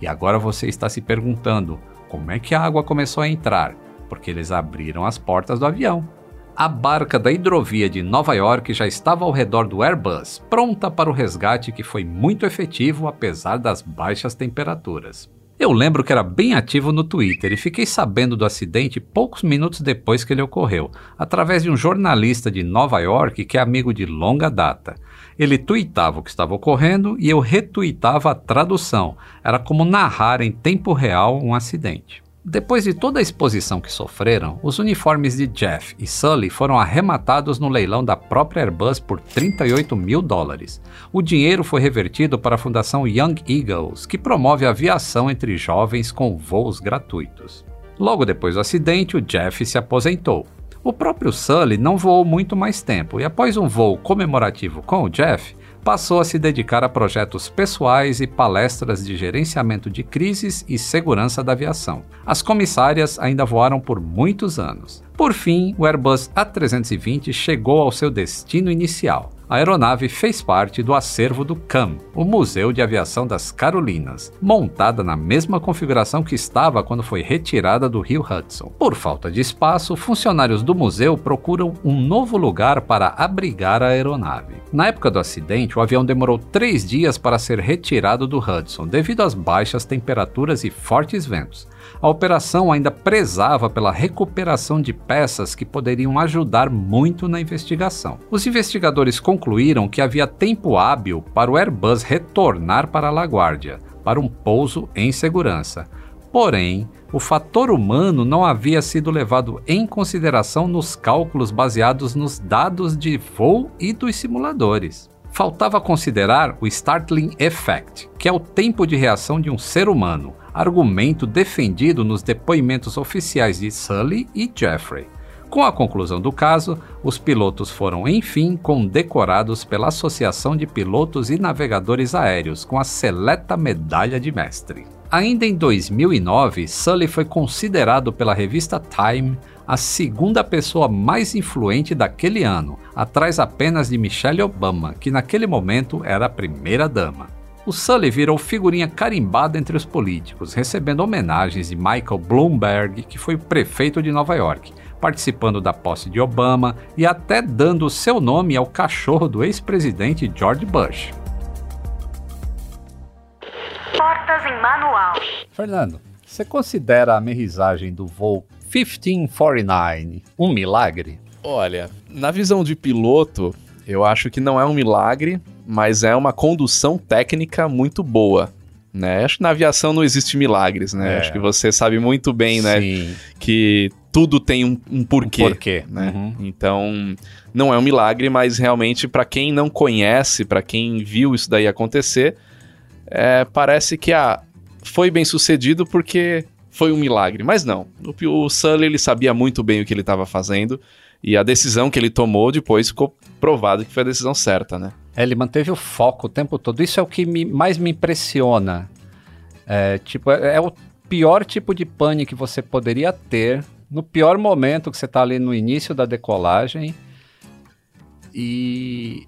S1: E agora você está se perguntando como é que a água começou a entrar? Porque eles abriram as portas do avião a barca da hidrovia de Nova York já estava ao redor do Airbus, pronta para o resgate que foi muito efetivo apesar das baixas temperaturas. Eu lembro que era bem ativo no Twitter e fiquei sabendo do acidente poucos minutos depois que ele ocorreu, através de um jornalista de Nova York que é amigo de longa data. Ele tweetava o que estava ocorrendo e eu retuitava a tradução. Era como narrar em tempo real um acidente. Depois de toda a exposição que sofreram, os uniformes de Jeff e Sully foram arrematados no leilão da própria Airbus por 38 mil dólares. O dinheiro foi revertido para a fundação Young Eagles, que promove a aviação entre jovens com voos gratuitos. Logo depois do acidente, o Jeff se aposentou. O próprio Sully não voou muito mais tempo e, após um voo comemorativo com o Jeff, passou a se dedicar a projetos pessoais e palestras de gerenciamento de crises e segurança da aviação. As comissárias ainda voaram por muitos anos. Por fim, o Airbus A320 chegou ao seu destino inicial, a aeronave fez parte do acervo do CAM, o Museu de Aviação das Carolinas, montada na mesma configuração que estava quando foi retirada do rio Hudson. Por falta de espaço, funcionários do museu procuram um novo lugar para abrigar a aeronave. Na época do acidente, o avião demorou três dias para ser retirado do Hudson devido às baixas temperaturas e fortes ventos a operação ainda prezava pela recuperação de peças que poderiam ajudar muito na investigação. Os investigadores concluíram que havia tempo hábil para o Airbus retornar para LaGuardia, para um pouso em segurança. Porém, o fator humano não havia sido levado em consideração nos cálculos baseados nos dados de voo e dos simuladores. Faltava considerar o Startling Effect, que é o tempo de reação de um ser humano, argumento defendido nos depoimentos oficiais de Sully e Jeffrey. Com a conclusão do caso, os pilotos foram enfim condecorados pela Associação de Pilotos e Navegadores Aéreos com a seleta medalha de mestre. Ainda em 2009, Sully foi considerado pela revista Time a segunda pessoa mais influente daquele ano, atrás apenas de Michelle Obama, que naquele momento era a primeira dama o Sully virou figurinha carimbada entre os políticos, recebendo homenagens de Michael Bloomberg, que foi prefeito de Nova York, participando da posse de Obama e até dando seu nome ao cachorro do ex-presidente George Bush.
S3: Portas em manual.
S1: Fernando, você considera a aterrissagem do voo 1549 um milagre?
S2: Olha, na visão de piloto, eu acho que não é um milagre, mas é uma condução técnica muito boa. Né? Acho que na aviação não existe milagres, né? É. Acho que você sabe muito bem, né? Que tudo tem um, um porquê. Um porquê. Né? Uhum. Então, não é um milagre, mas realmente, para quem não conhece, para quem viu isso daí acontecer, é, parece que ah, foi bem sucedido porque foi um milagre. Mas não. O, o Sully ele sabia muito bem o que ele estava fazendo. E a decisão que ele tomou depois ficou provado que foi a decisão certa, né?
S1: Ele manteve o foco o tempo todo. Isso é o que me, mais me impressiona. É, tipo, é, é, o pior tipo de pane que você poderia ter no pior momento que você está ali no início da decolagem e,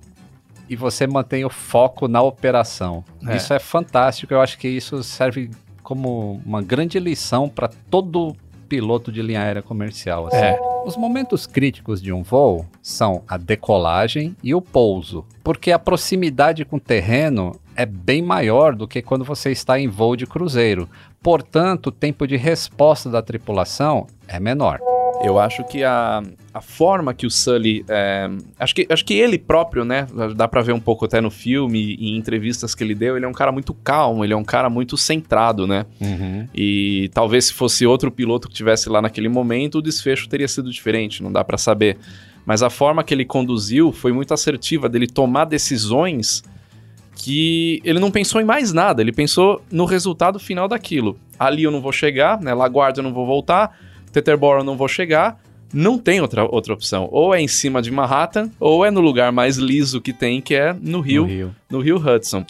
S1: e você mantém o foco na operação. É. Isso é fantástico. Eu acho que isso serve como uma grande lição para todo piloto de linha aérea comercial. Assim. É. Os momentos críticos de um voo são a decolagem e o pouso, porque a proximidade com o terreno é bem maior do que quando você está em voo de cruzeiro. Portanto, o tempo de resposta da tripulação é menor.
S2: Eu acho que a, a forma que o Sully. É, acho, que, acho que ele próprio, né? Dá pra ver um pouco até no filme e em entrevistas que ele deu. Ele é um cara muito calmo, ele é um cara muito centrado, né? Uhum. E talvez se fosse outro piloto que tivesse lá naquele momento, o desfecho teria sido diferente, não dá para saber. Mas a forma que ele conduziu foi muito assertiva dele tomar decisões que ele não pensou em mais nada, ele pensou no resultado final daquilo. Ali eu não vou chegar, né? Laguardia eu não vou voltar Teterboro não vou chegar, não tem outra, outra opção. Ou é em cima de Manhattan, ou é no lugar mais liso que tem, que é no Rio, no Rio, no Rio Hudson.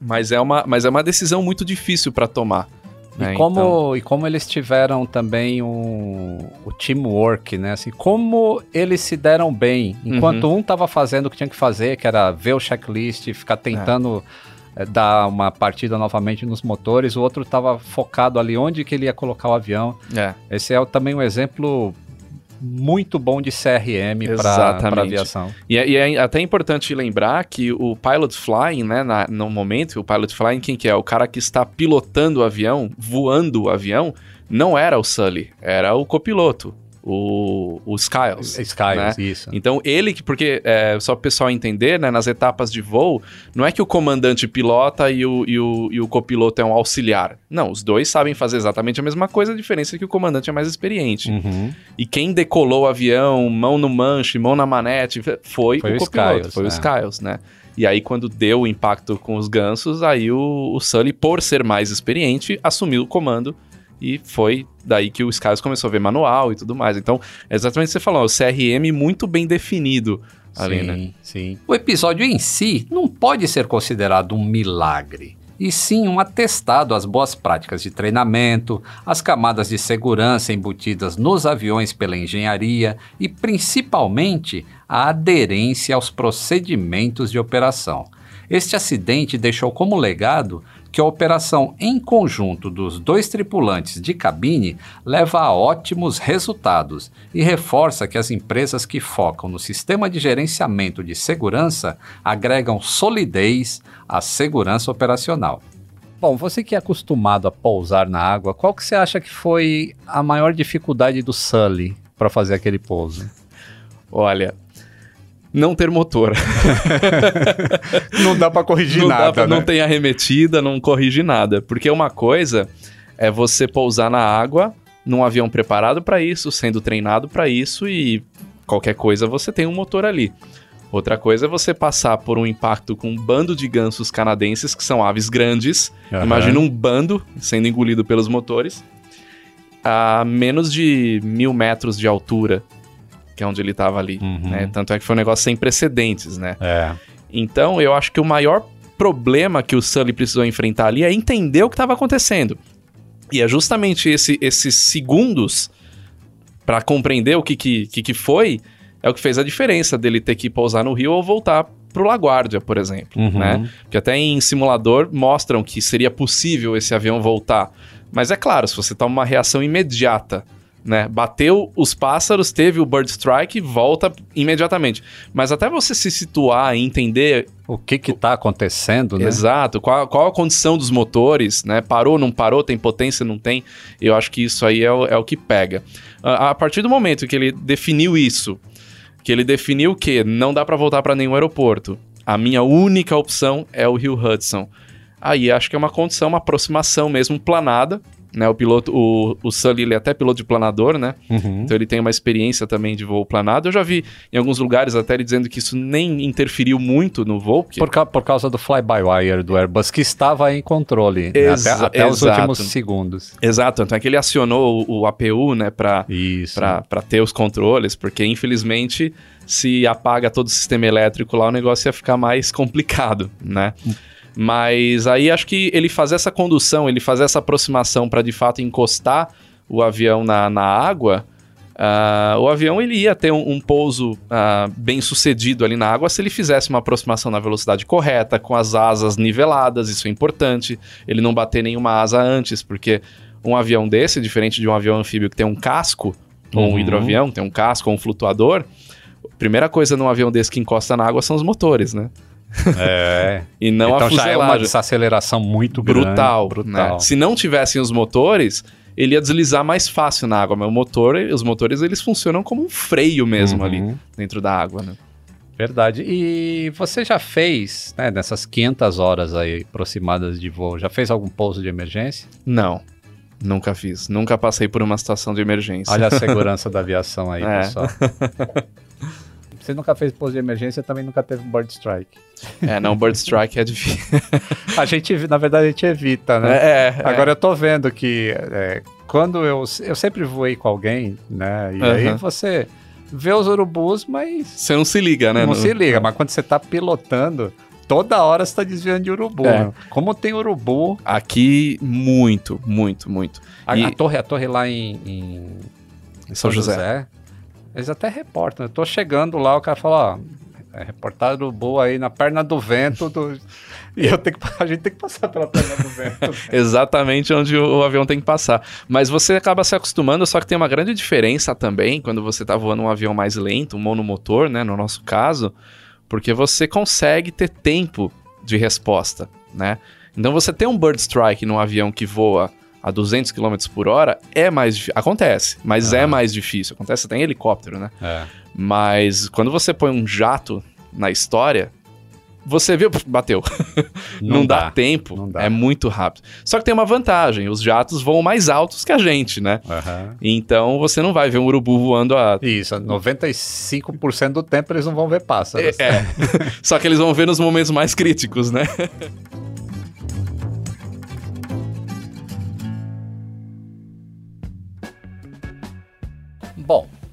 S2: Mas é uma, mas é uma decisão muito difícil para tomar.
S1: E, né? como, então... e como eles tiveram também um, o teamwork, né? Assim, como eles se deram bem. Enquanto uhum. um estava fazendo o que tinha que fazer, que era ver o checklist, ficar tentando... É é, dar uma partida novamente nos motores, o outro estava focado ali onde que ele ia colocar o avião. É. Esse é também um exemplo muito bom de CRM para aviação.
S2: E é, e é, até importante lembrar que o pilot flying, né, na, no momento, o pilot flying, quem que é? O cara que está pilotando o avião, voando o avião, não era o Sully, era o copiloto o, o Skiles.
S1: Skiles, né? isso.
S2: Então ele, porque é, só para o pessoal entender, né, nas etapas de voo, não é que o comandante pilota e o, e, o, e o copiloto é um auxiliar. Não, os dois sabem fazer exatamente a mesma coisa, a diferença é que o comandante é mais experiente. Uhum. E quem decolou o avião, mão no manche, mão na manete, foi, foi o, o copiloto, Skiles, foi é. o Skiles, né? E aí, quando deu o impacto com os gansos, aí o, o Sully, por ser mais experiente, assumiu o comando E foi daí que o Skies começou a ver manual e tudo mais. Então, é exatamente o que você falou, o CRM muito bem definido ali,
S1: sim,
S2: né?
S1: sim. O episódio em si não pode ser considerado um milagre, e sim um atestado às boas práticas de treinamento, às camadas de segurança embutidas nos aviões pela engenharia e principalmente a aderência aos procedimentos de operação. Este acidente deixou como legado que a operação em conjunto dos dois tripulantes de cabine leva a ótimos resultados e reforça que as empresas que focam no sistema de gerenciamento de segurança agregam solidez à segurança operacional. Bom, você que é acostumado a pousar na água, qual que você acha que foi a maior dificuldade do Sully para fazer aquele pouso?
S2: Olha, não ter motor.
S1: não dá para corrigir
S2: não
S1: nada,
S2: pra,
S1: né?
S2: Não tem arremetida, não corrige nada. Porque uma coisa é você pousar na água num avião preparado para isso, sendo treinado para isso e qualquer coisa você tem um motor ali. Outra coisa é você passar por um impacto com um bando de gansos canadenses, que são aves grandes.
S1: Aham.
S2: Imagina um bando sendo engolido pelos motores a menos de mil metros de altura, que é onde ele estava ali.
S1: Uhum.
S2: né? Tanto é que foi um negócio sem precedentes, né?
S1: É.
S2: Então, eu acho que o maior problema que o Sully precisou enfrentar ali é entender o que estava acontecendo. E é justamente esse- esses segundos para compreender o que, que, que, foi é o que fez a diferença dele ter que pousar no Rio ou voltar pro LaGuardia, por exemplo,
S1: Uhum.
S2: né? Porque até em simulador mostram que seria possível esse avião voltar. Mas é claro, se você toma uma reação imediata, né? Bateu os pássaros, teve o bird strike, volta imediatamente. Mas até você se situar e entender
S1: O que que tá acontecendo, né?
S2: Exato. Qual, qual a condição dos motores, né? Parou, não parou, tem potência, não tem. Eu acho que isso aí é o, é o que pega. A, a partir do momento que ele definiu isso, que ele definiu que não dá para voltar para nenhum aeroporto, a minha única opção é o Rio Hudson. Aí acho que é uma condição, uma aproximação mesmo planada. Né, o piloto, o, o Sully, ele é até piloto de planador, né?
S1: Uhum.
S2: Então ele tem uma experiência também de voo planado. Eu já vi em alguns lugares até ele dizendo que isso nem interferiu muito no voo, porque
S1: Por, ca- por causa do fly-by-wire do Airbus, que estava em controle né? Até, até os últimos segundos.
S2: Exato, tanto é que ele acionou o, o APU, né, pra ter os controles, porque infelizmente se apaga todo o sistema elétrico lá, o negócio ia ficar mais complicado, né? Mas aí acho que ele fazer essa condução, ele fazer essa aproximação para de fato encostar o avião na, na água, ah, o avião ele ia ter um, um pouso ah, bem sucedido ali na água se ele fizesse uma aproximação na velocidade correta, com as asas niveladas, isso é importante, ele não bater nenhuma asa antes, porque um avião desse, diferente de um avião anfíbio que tem um casco, ou um
S1: Uhum.
S2: hidroavião, tem um casco ou um flutuador, a primeira coisa num avião desse que encosta na água são os motores, né?
S1: É.
S2: E não
S1: então
S2: a
S1: já é uma
S2: fuselagem.
S1: desaceleração muito
S2: brutal,
S1: grande.
S2: né? Se não tivessem os motores, ele ia deslizar mais fácil na água, mas o motor, os motores eles funcionam como um freio mesmo
S1: Uhum.
S2: ali dentro da água, né?
S1: Verdade. E você já fez, né, nessas 500 horas aí aproximadas de voo, já fez algum pouso de emergência?
S2: Não. Nunca fiz. Nunca passei por uma situação de emergência.
S1: Olha a segurança da aviação aí,
S2: É.
S1: pessoal. Você nunca fez pouso de emergência, também nunca teve bird strike.
S2: É, não, Bird Strike é difícil.
S1: A gente, na verdade, a gente evita, né?
S2: É, é,
S1: Agora eu tô vendo que é, quando eu, eu sempre voei com alguém, né? E aí
S2: Aham.
S1: você vê os urubus, mas
S2: Você não se liga, né?
S1: não se liga. Mas quando você tá pilotando, toda hora você tá desviando de urubu.
S2: É.
S1: né? Como tem urubu,
S2: Aqui, muito, muito, muito.
S1: a,
S2: E-
S1: a torre, a torre lá em, em
S2: Em São José.
S1: Eles até reportam. Eu tô chegando lá, o cara fala, ó, é reportado urubu aí na perna do vento do... E eu tenho que, a gente tem que passar pela perna do vento.
S2: Exatamente onde o, avião tem que passar. Mas você acaba se acostumando, só que tem uma grande diferença também quando você tá voando um avião mais lento, um monomotor, né, no nosso caso, porque você consegue ter tempo de resposta, né? Então você ter um bird strike num avião que voa a 200 km por hora é mais difícil. Acontece, mas é mais difícil. Acontece até em helicóptero, né?
S1: É.
S2: Mas quando você põe um jato na história, você viu, bateu. Não, dá. tempo,
S1: não dá.
S2: é muito rápido. Só que tem uma vantagem, os jatos voam mais altos que a gente, né?
S1: Aham.
S2: Então você não vai ver um urubu voando a...
S1: Isso, 95% do tempo eles não vão ver pássaros.
S2: É, só que eles vão ver nos momentos mais críticos, né?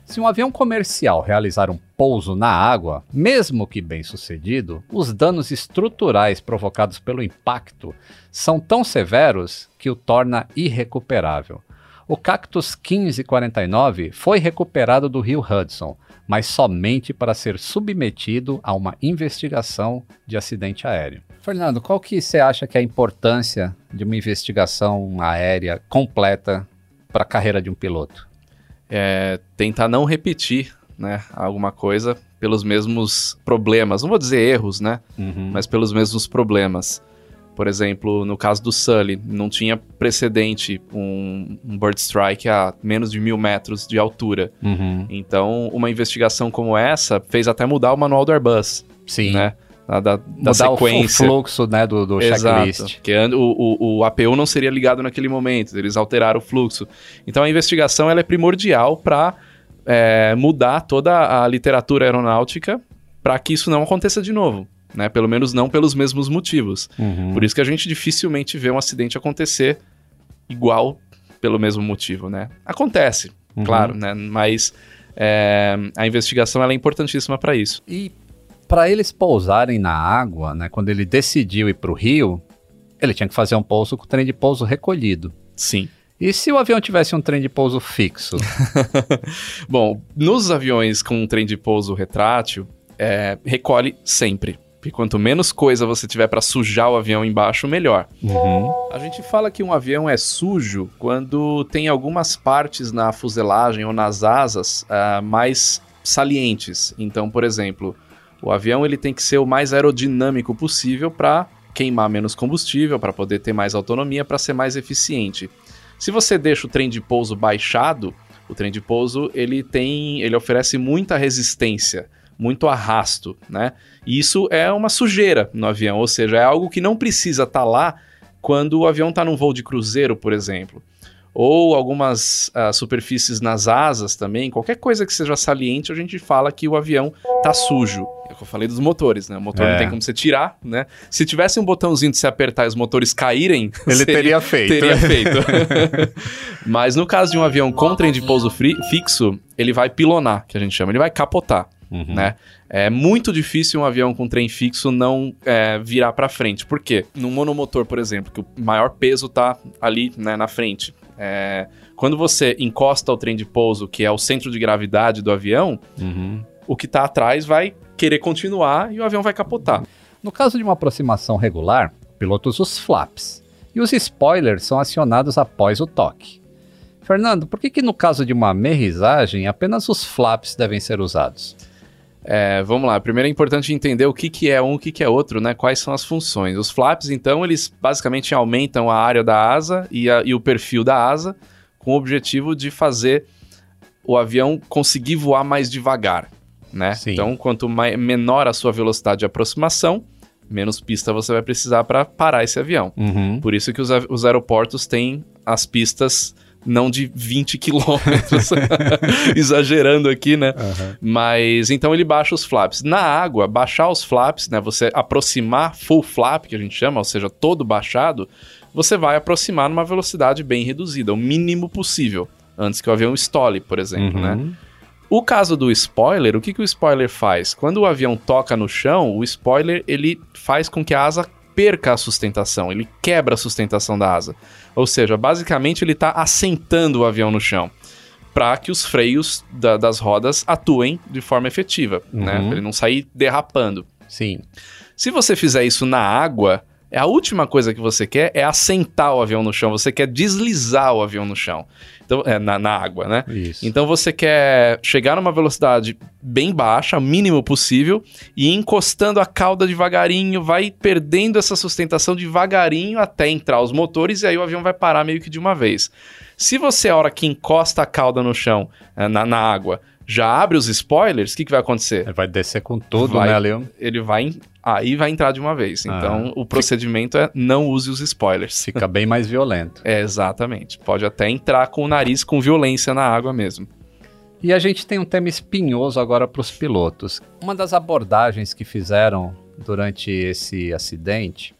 S1: se um avião comercial realizar um pouso na água, mesmo que bem sucedido, os danos estruturais provocados pelo impacto são tão severos que o torna irrecuperável. O Cactus 1549 foi recuperado do rio Hudson, mas somente para ser submetido a uma investigação de acidente aéreo. Fernando, qual que você acha que é a importância de uma investigação aérea completa para a carreira de um piloto?
S2: É tentar não repetir né, alguma coisa pelos mesmos problemas. Não vou dizer erros, né?
S1: Uhum.
S2: Mas pelos mesmos problemas. Por exemplo, no caso do Sully, não tinha precedente um, um bird strike a menos de mil metros de altura.
S1: Uhum.
S2: Então, uma investigação como essa fez até mudar o manual do Airbus,
S1: Sim.
S2: né? Da, da, da sequência.
S1: o fluxo né, do, do checklist.
S2: Exato, porque o, o, o APU não seria ligado naquele momento, eles alteraram o fluxo. Então a investigação ela é primordial para mudar toda a literatura aeronáutica para que isso não aconteça de novo. Né? Pelo menos não pelos mesmos motivos.
S1: Uhum.
S2: Por isso que a gente dificilmente vê um acidente acontecer igual pelo mesmo motivo. Né? Acontece,
S1: Uhum.
S2: claro, né? mas é, a investigação ela é importantíssima para isso.
S1: E para eles pousarem na água, né, quando ele decidiu ir para o rio, ele tinha que fazer um pouso com o trem de pouso recolhido.
S2: Sim.
S1: E se o avião tivesse um trem de pouso fixo?
S2: Bom, nos aviões com um trem de pouso retrátil, é, recolhe sempre. Porque quanto menos coisa você tiver para sujar o avião embaixo, melhor.
S1: Uhum.
S2: A gente fala que um avião é sujo quando tem algumas partes na fuselagem ou nas asas ah, mais salientes. Então, por exemplo, o avião ele tem que ser o mais aerodinâmico possível para queimar menos combustível, para poder ter mais autonomia, para ser mais eficiente. Se você deixa o trem de pouso baixado, o trem de pouso ele tem, ele oferece muita resistência, muito arrasto, né? E isso é uma sujeira no avião, ou seja, é algo que não precisa estar lá quando o avião está num voo de cruzeiro, por exemplo. Ou algumas ah, superfícies nas asas também, qualquer coisa que seja saliente, a gente fala que o avião tá sujo. É o que eu falei dos motores, né? O motor
S1: É.
S2: não tem como você tirar, né? Se tivesse um botãozinho de se apertar e os motores caírem,
S1: Ele
S2: seria-
S1: teria feito.
S2: Teria feito. Mas no caso de um avião com trem de pouso fixo, ele vai pilonar, que a gente chama, ele vai capotar,
S1: Uhum.
S2: né? É muito difícil um avião com trem fixo não é, virar para frente. Por quê? No monomotor, por exemplo, que o maior peso tá ali né, na frente. É, quando você encosta o trem de pouso, que é o centro de gravidade do avião,
S1: Uhum.
S2: o que tá atrás vai querer continuar e o avião vai capotar.
S1: No caso de uma aproximação regular, o piloto usa os flaps. E os spoilers são acionados após o toque. Fernando, por que, que no caso de uma aterrissagem apenas os flaps devem ser usados?
S2: É, vamos lá. Primeiro é importante entender o que, que é um, o que, que é outro, né? Quais são as funções. Os flaps, então, eles basicamente aumentam a área da asa e, a- e o perfil da asa com o objetivo de fazer o avião conseguir voar mais devagar, né?
S1: Sim.
S2: Então, quanto mai- menor a sua velocidade de aproximação, menos pista você vai precisar para parar esse avião.
S1: Uhum.
S2: Por isso que os, os aeroportos têm as pistas não de 20 quilômetros, exagerando aqui, né? Mas então ele baixa os flaps. Na água, baixar os flaps, né? Você aproximar full flap, que a gente chama, ou seja, todo baixado, você vai aproximar numa velocidade bem reduzida, o mínimo possível, antes que o avião estole, por exemplo, né?
S1: Uhum.
S2: O caso do spoiler, o que, que o spoiler faz? Quando o avião toca no chão, o spoiler ele faz com que a asa perca a sustentação, ele quebra a sustentação da asa. Ou seja, basicamente ele está assentando o avião no chão para que os freios da- das rodas atuem de forma efetiva, né?
S1: Uhum.
S2: Pra ele não sair derrapando.
S1: Sim.
S2: Se você fizer isso na água, é a última coisa que você quer é assentar o avião no chão, você quer deslizar o avião no chão. Então, é, na, na água, né?
S1: Isso.
S2: Então você quer chegar numa velocidade bem baixa, o mínimo possível, e ir encostando a cauda devagarinho, vai perdendo essa sustentação devagarinho até entrar os motores, e aí o avião vai parar meio que de uma vez. Se você, a hora que encosta a cauda no chão, eh, na, na água, já abre os spoilers, o que, que vai acontecer?
S1: Ele vai descer com tudo,
S2: Vai.
S1: né, Leon?
S2: Ele vai. Aí vai entrar de uma vez.
S1: Ah.
S2: Então o procedimento é não use os spoilers.
S1: Fica bem mais violento.
S2: É, exatamente. Pode até entrar com o nariz com violência na água mesmo.
S1: E a gente tem um tema espinhoso agora para os pilotos. Uma das abordagens que fizeram durante esse acidente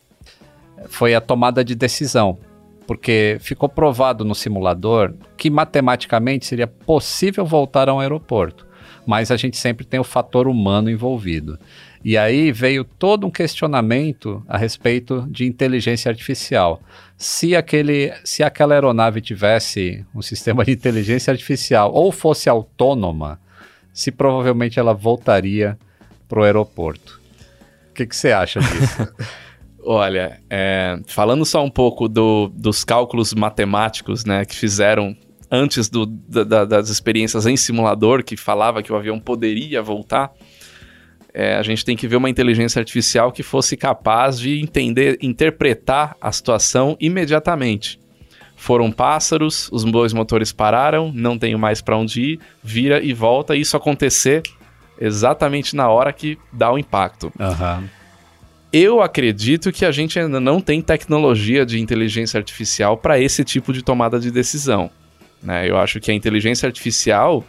S1: foi a tomada de decisão. porque ficou provado no simulador que matematicamente seria possível voltar a um aeroporto, mas a gente sempre tem o fator humano envolvido. E aí veio todo um questionamento a respeito de inteligência artificial. Se, aquele, se aquela aeronave tivesse um sistema de inteligência artificial ou fosse autônoma, se provavelmente ela voltaria para o aeroporto. O que, que você acha disso?
S2: Olha, é, falando só um pouco do, dos cálculos matemáticos né, que fizeram antes do, da, das experiências em simulador, que falava que o avião poderia voltar, é, a gente tem que ver uma inteligência artificial que fosse capaz de entender, interpretar a situação imediatamente. Foram pássaros, os dois motores pararam, não tenho mais para onde ir, vira e volta, e isso acontecer exatamente na hora que dá o impacto.
S1: Aham.
S2: Eu acredito que a gente ainda não tem tecnologia de inteligência artificial para esse tipo de tomada de decisão. Né? Eu acho que a inteligência artificial,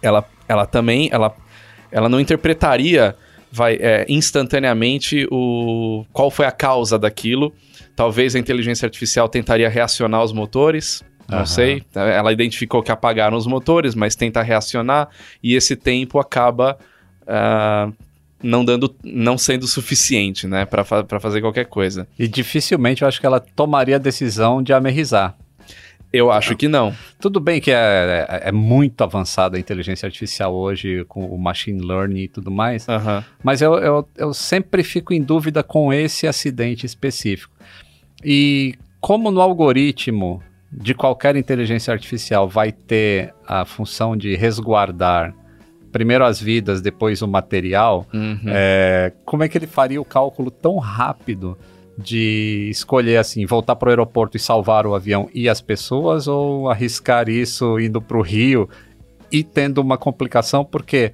S2: ela, ela também, ela, ela não interpretaria vai, é, instantaneamente o, qual foi a causa daquilo. Talvez a inteligência artificial tentaria reacionar os motores, não
S1: Aham.
S2: sei. Ela identificou que apagaram os motores, mas tenta reacionar e esse tempo acaba ah, não dando, não sendo suficiente, né, para fa fazer qualquer coisa.
S1: E dificilmente eu acho que ela tomaria a decisão de amerrizar.
S2: Eu acho que não.
S1: Tudo bem que é, é- é muito avançada a inteligência artificial hoje, com o machine learning e tudo mais, mas eu, eu, eu sempre fico em dúvida com esse acidente específico. E como no algoritmo de qualquer inteligência artificial vai ter a função de resguardar primeiro as vidas, depois o material,
S2: Uhum.
S1: é, como é que ele faria o cálculo tão rápido de escolher assim, voltar para o aeroporto e salvar o avião e as pessoas, ou arriscar isso indo para o Rio e tendo uma complicação, porque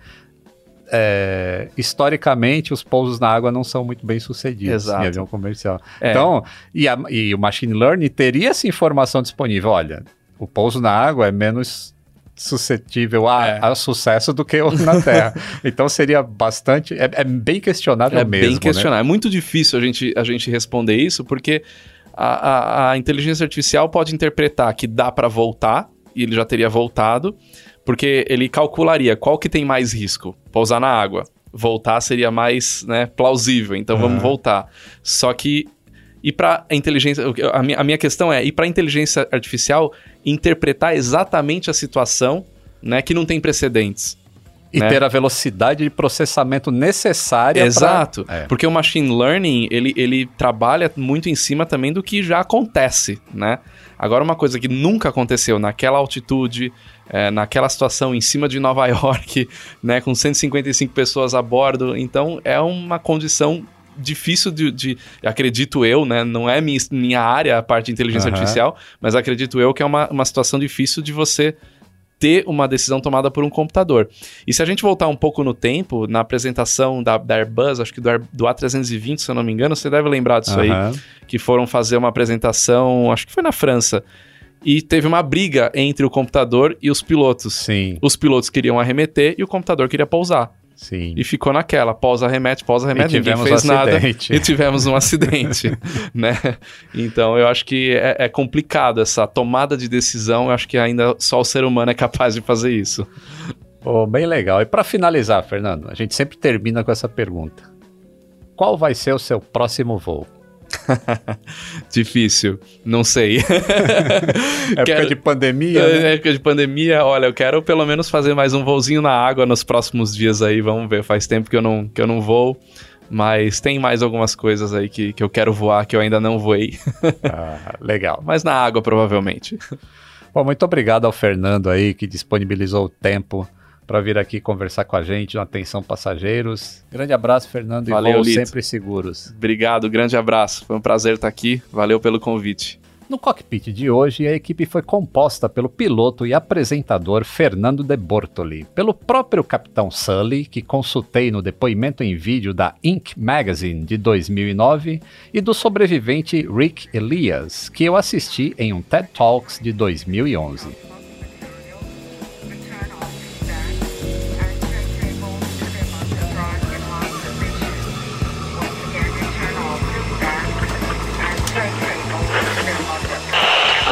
S1: é, historicamente os pousos na água não são muito bem sucedidos
S2: Exato.
S1: em avião comercial.
S2: É.
S1: Então, e, a- e o machine learning teria essa informação disponível. Olha, o pouso na água é menos suscetível a,
S2: É.
S1: a sucesso do que na Terra. então seria bastante. É, é bem questionável
S2: É
S1: mesmo.
S2: bem
S1: né?
S2: questionável. É muito difícil a gente, a gente responder isso, porque a, a- a inteligência artificial pode interpretar que dá para voltar, e ele já teria voltado, porque ele calcularia qual que tem mais risco, pousar na água. Voltar seria mais né, plausível, então vamos
S1: Aham.
S2: voltar. Só que e para a inteligência, a minha, a minha questão é, e para a inteligência artificial interpretar exatamente a situação, né, que não tem precedentes.
S1: E
S2: né?
S1: ter a velocidade de processamento necessária
S2: Exato.
S1: pra- É.
S2: Porque o machine learning, ele, ele trabalha muito em cima também do que já acontece, né? Agora, uma coisa que nunca aconteceu naquela altitude, é, naquela situação em cima de Nova York, né? Com 155 pessoas a bordo. Então, é uma condição difícil de, de- acredito eu, né? Não é minha, minha área a parte de inteligência
S1: Aham.
S2: artificial, mas acredito eu que é uma, uma situação difícil de você ter uma decisão tomada por um computador. E se a gente voltar um pouco no tempo, na apresentação da, da Airbus, acho que do, do A320, se eu não me engano, você deve lembrar disso aí,
S1: Aham.
S2: que foram fazer uma apresentação, acho que foi na França, e teve uma briga entre o computador e os pilotos.
S1: Sim,
S2: Os pilotos queriam arremeter e o computador queria pousar.
S1: Sim.
S2: E ficou naquela, pausa, arremete, pausa, arremete,
S1: E
S2: ninguém fez
S1: um
S2: nada. E tivemos um acidente, né? Então eu acho que é, é complicado essa tomada de decisão, eu acho que ainda só o ser humano é capaz de fazer isso.
S1: Pô, bem legal. E para finalizar, Fernando, a gente sempre termina com essa pergunta: Qual vai ser o seu próximo voo?
S2: Difícil, não sei.
S1: Época
S2: Quero-
S1: de pandemia,
S2: É,
S1: né?
S2: época de pandemia, olha, eu quero pelo menos fazer mais um voozinho na água nos próximos dias aí, vamos ver. Faz tempo que eu não, que eu não vou, mas tem mais algumas coisas aí que, que eu quero voar que eu ainda não voei.
S1: Ah, legal.
S2: mas na água, provavelmente.
S1: Bom, muito obrigado ao Fernando aí que disponibilizou o tempo para vir aqui conversar com a gente no Atenção Passageiros. Grande abraço, Fernando,
S2: Valeu,
S1: e voos
S2: Lito.
S1: sempre seguros.
S2: Obrigado, grande abraço. Foi um prazer estar aqui. Valeu pelo convite.
S1: No cockpit de hoje, a equipe foi composta pelo piloto e apresentador Fernando de Bortoli, pelo próprio capitão Sully, que consultei no depoimento em vídeo da Inc. Magazine de 2009, e do sobrevivente Rick Elias, que eu assisti em um TED Talks de 2011.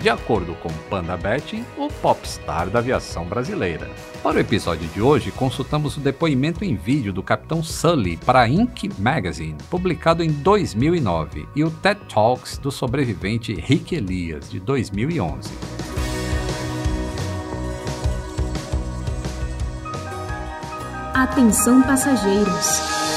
S1: de acordo com Panda Betting, o popstar da aviação brasileira. Para o episódio de hoje, consultamos o depoimento em vídeo do capitão Sully para a Inc. Magazine, publicado em 2009, e o TED Talks do sobrevivente Rick Elias, de 2011.
S4: Atenção passageiros.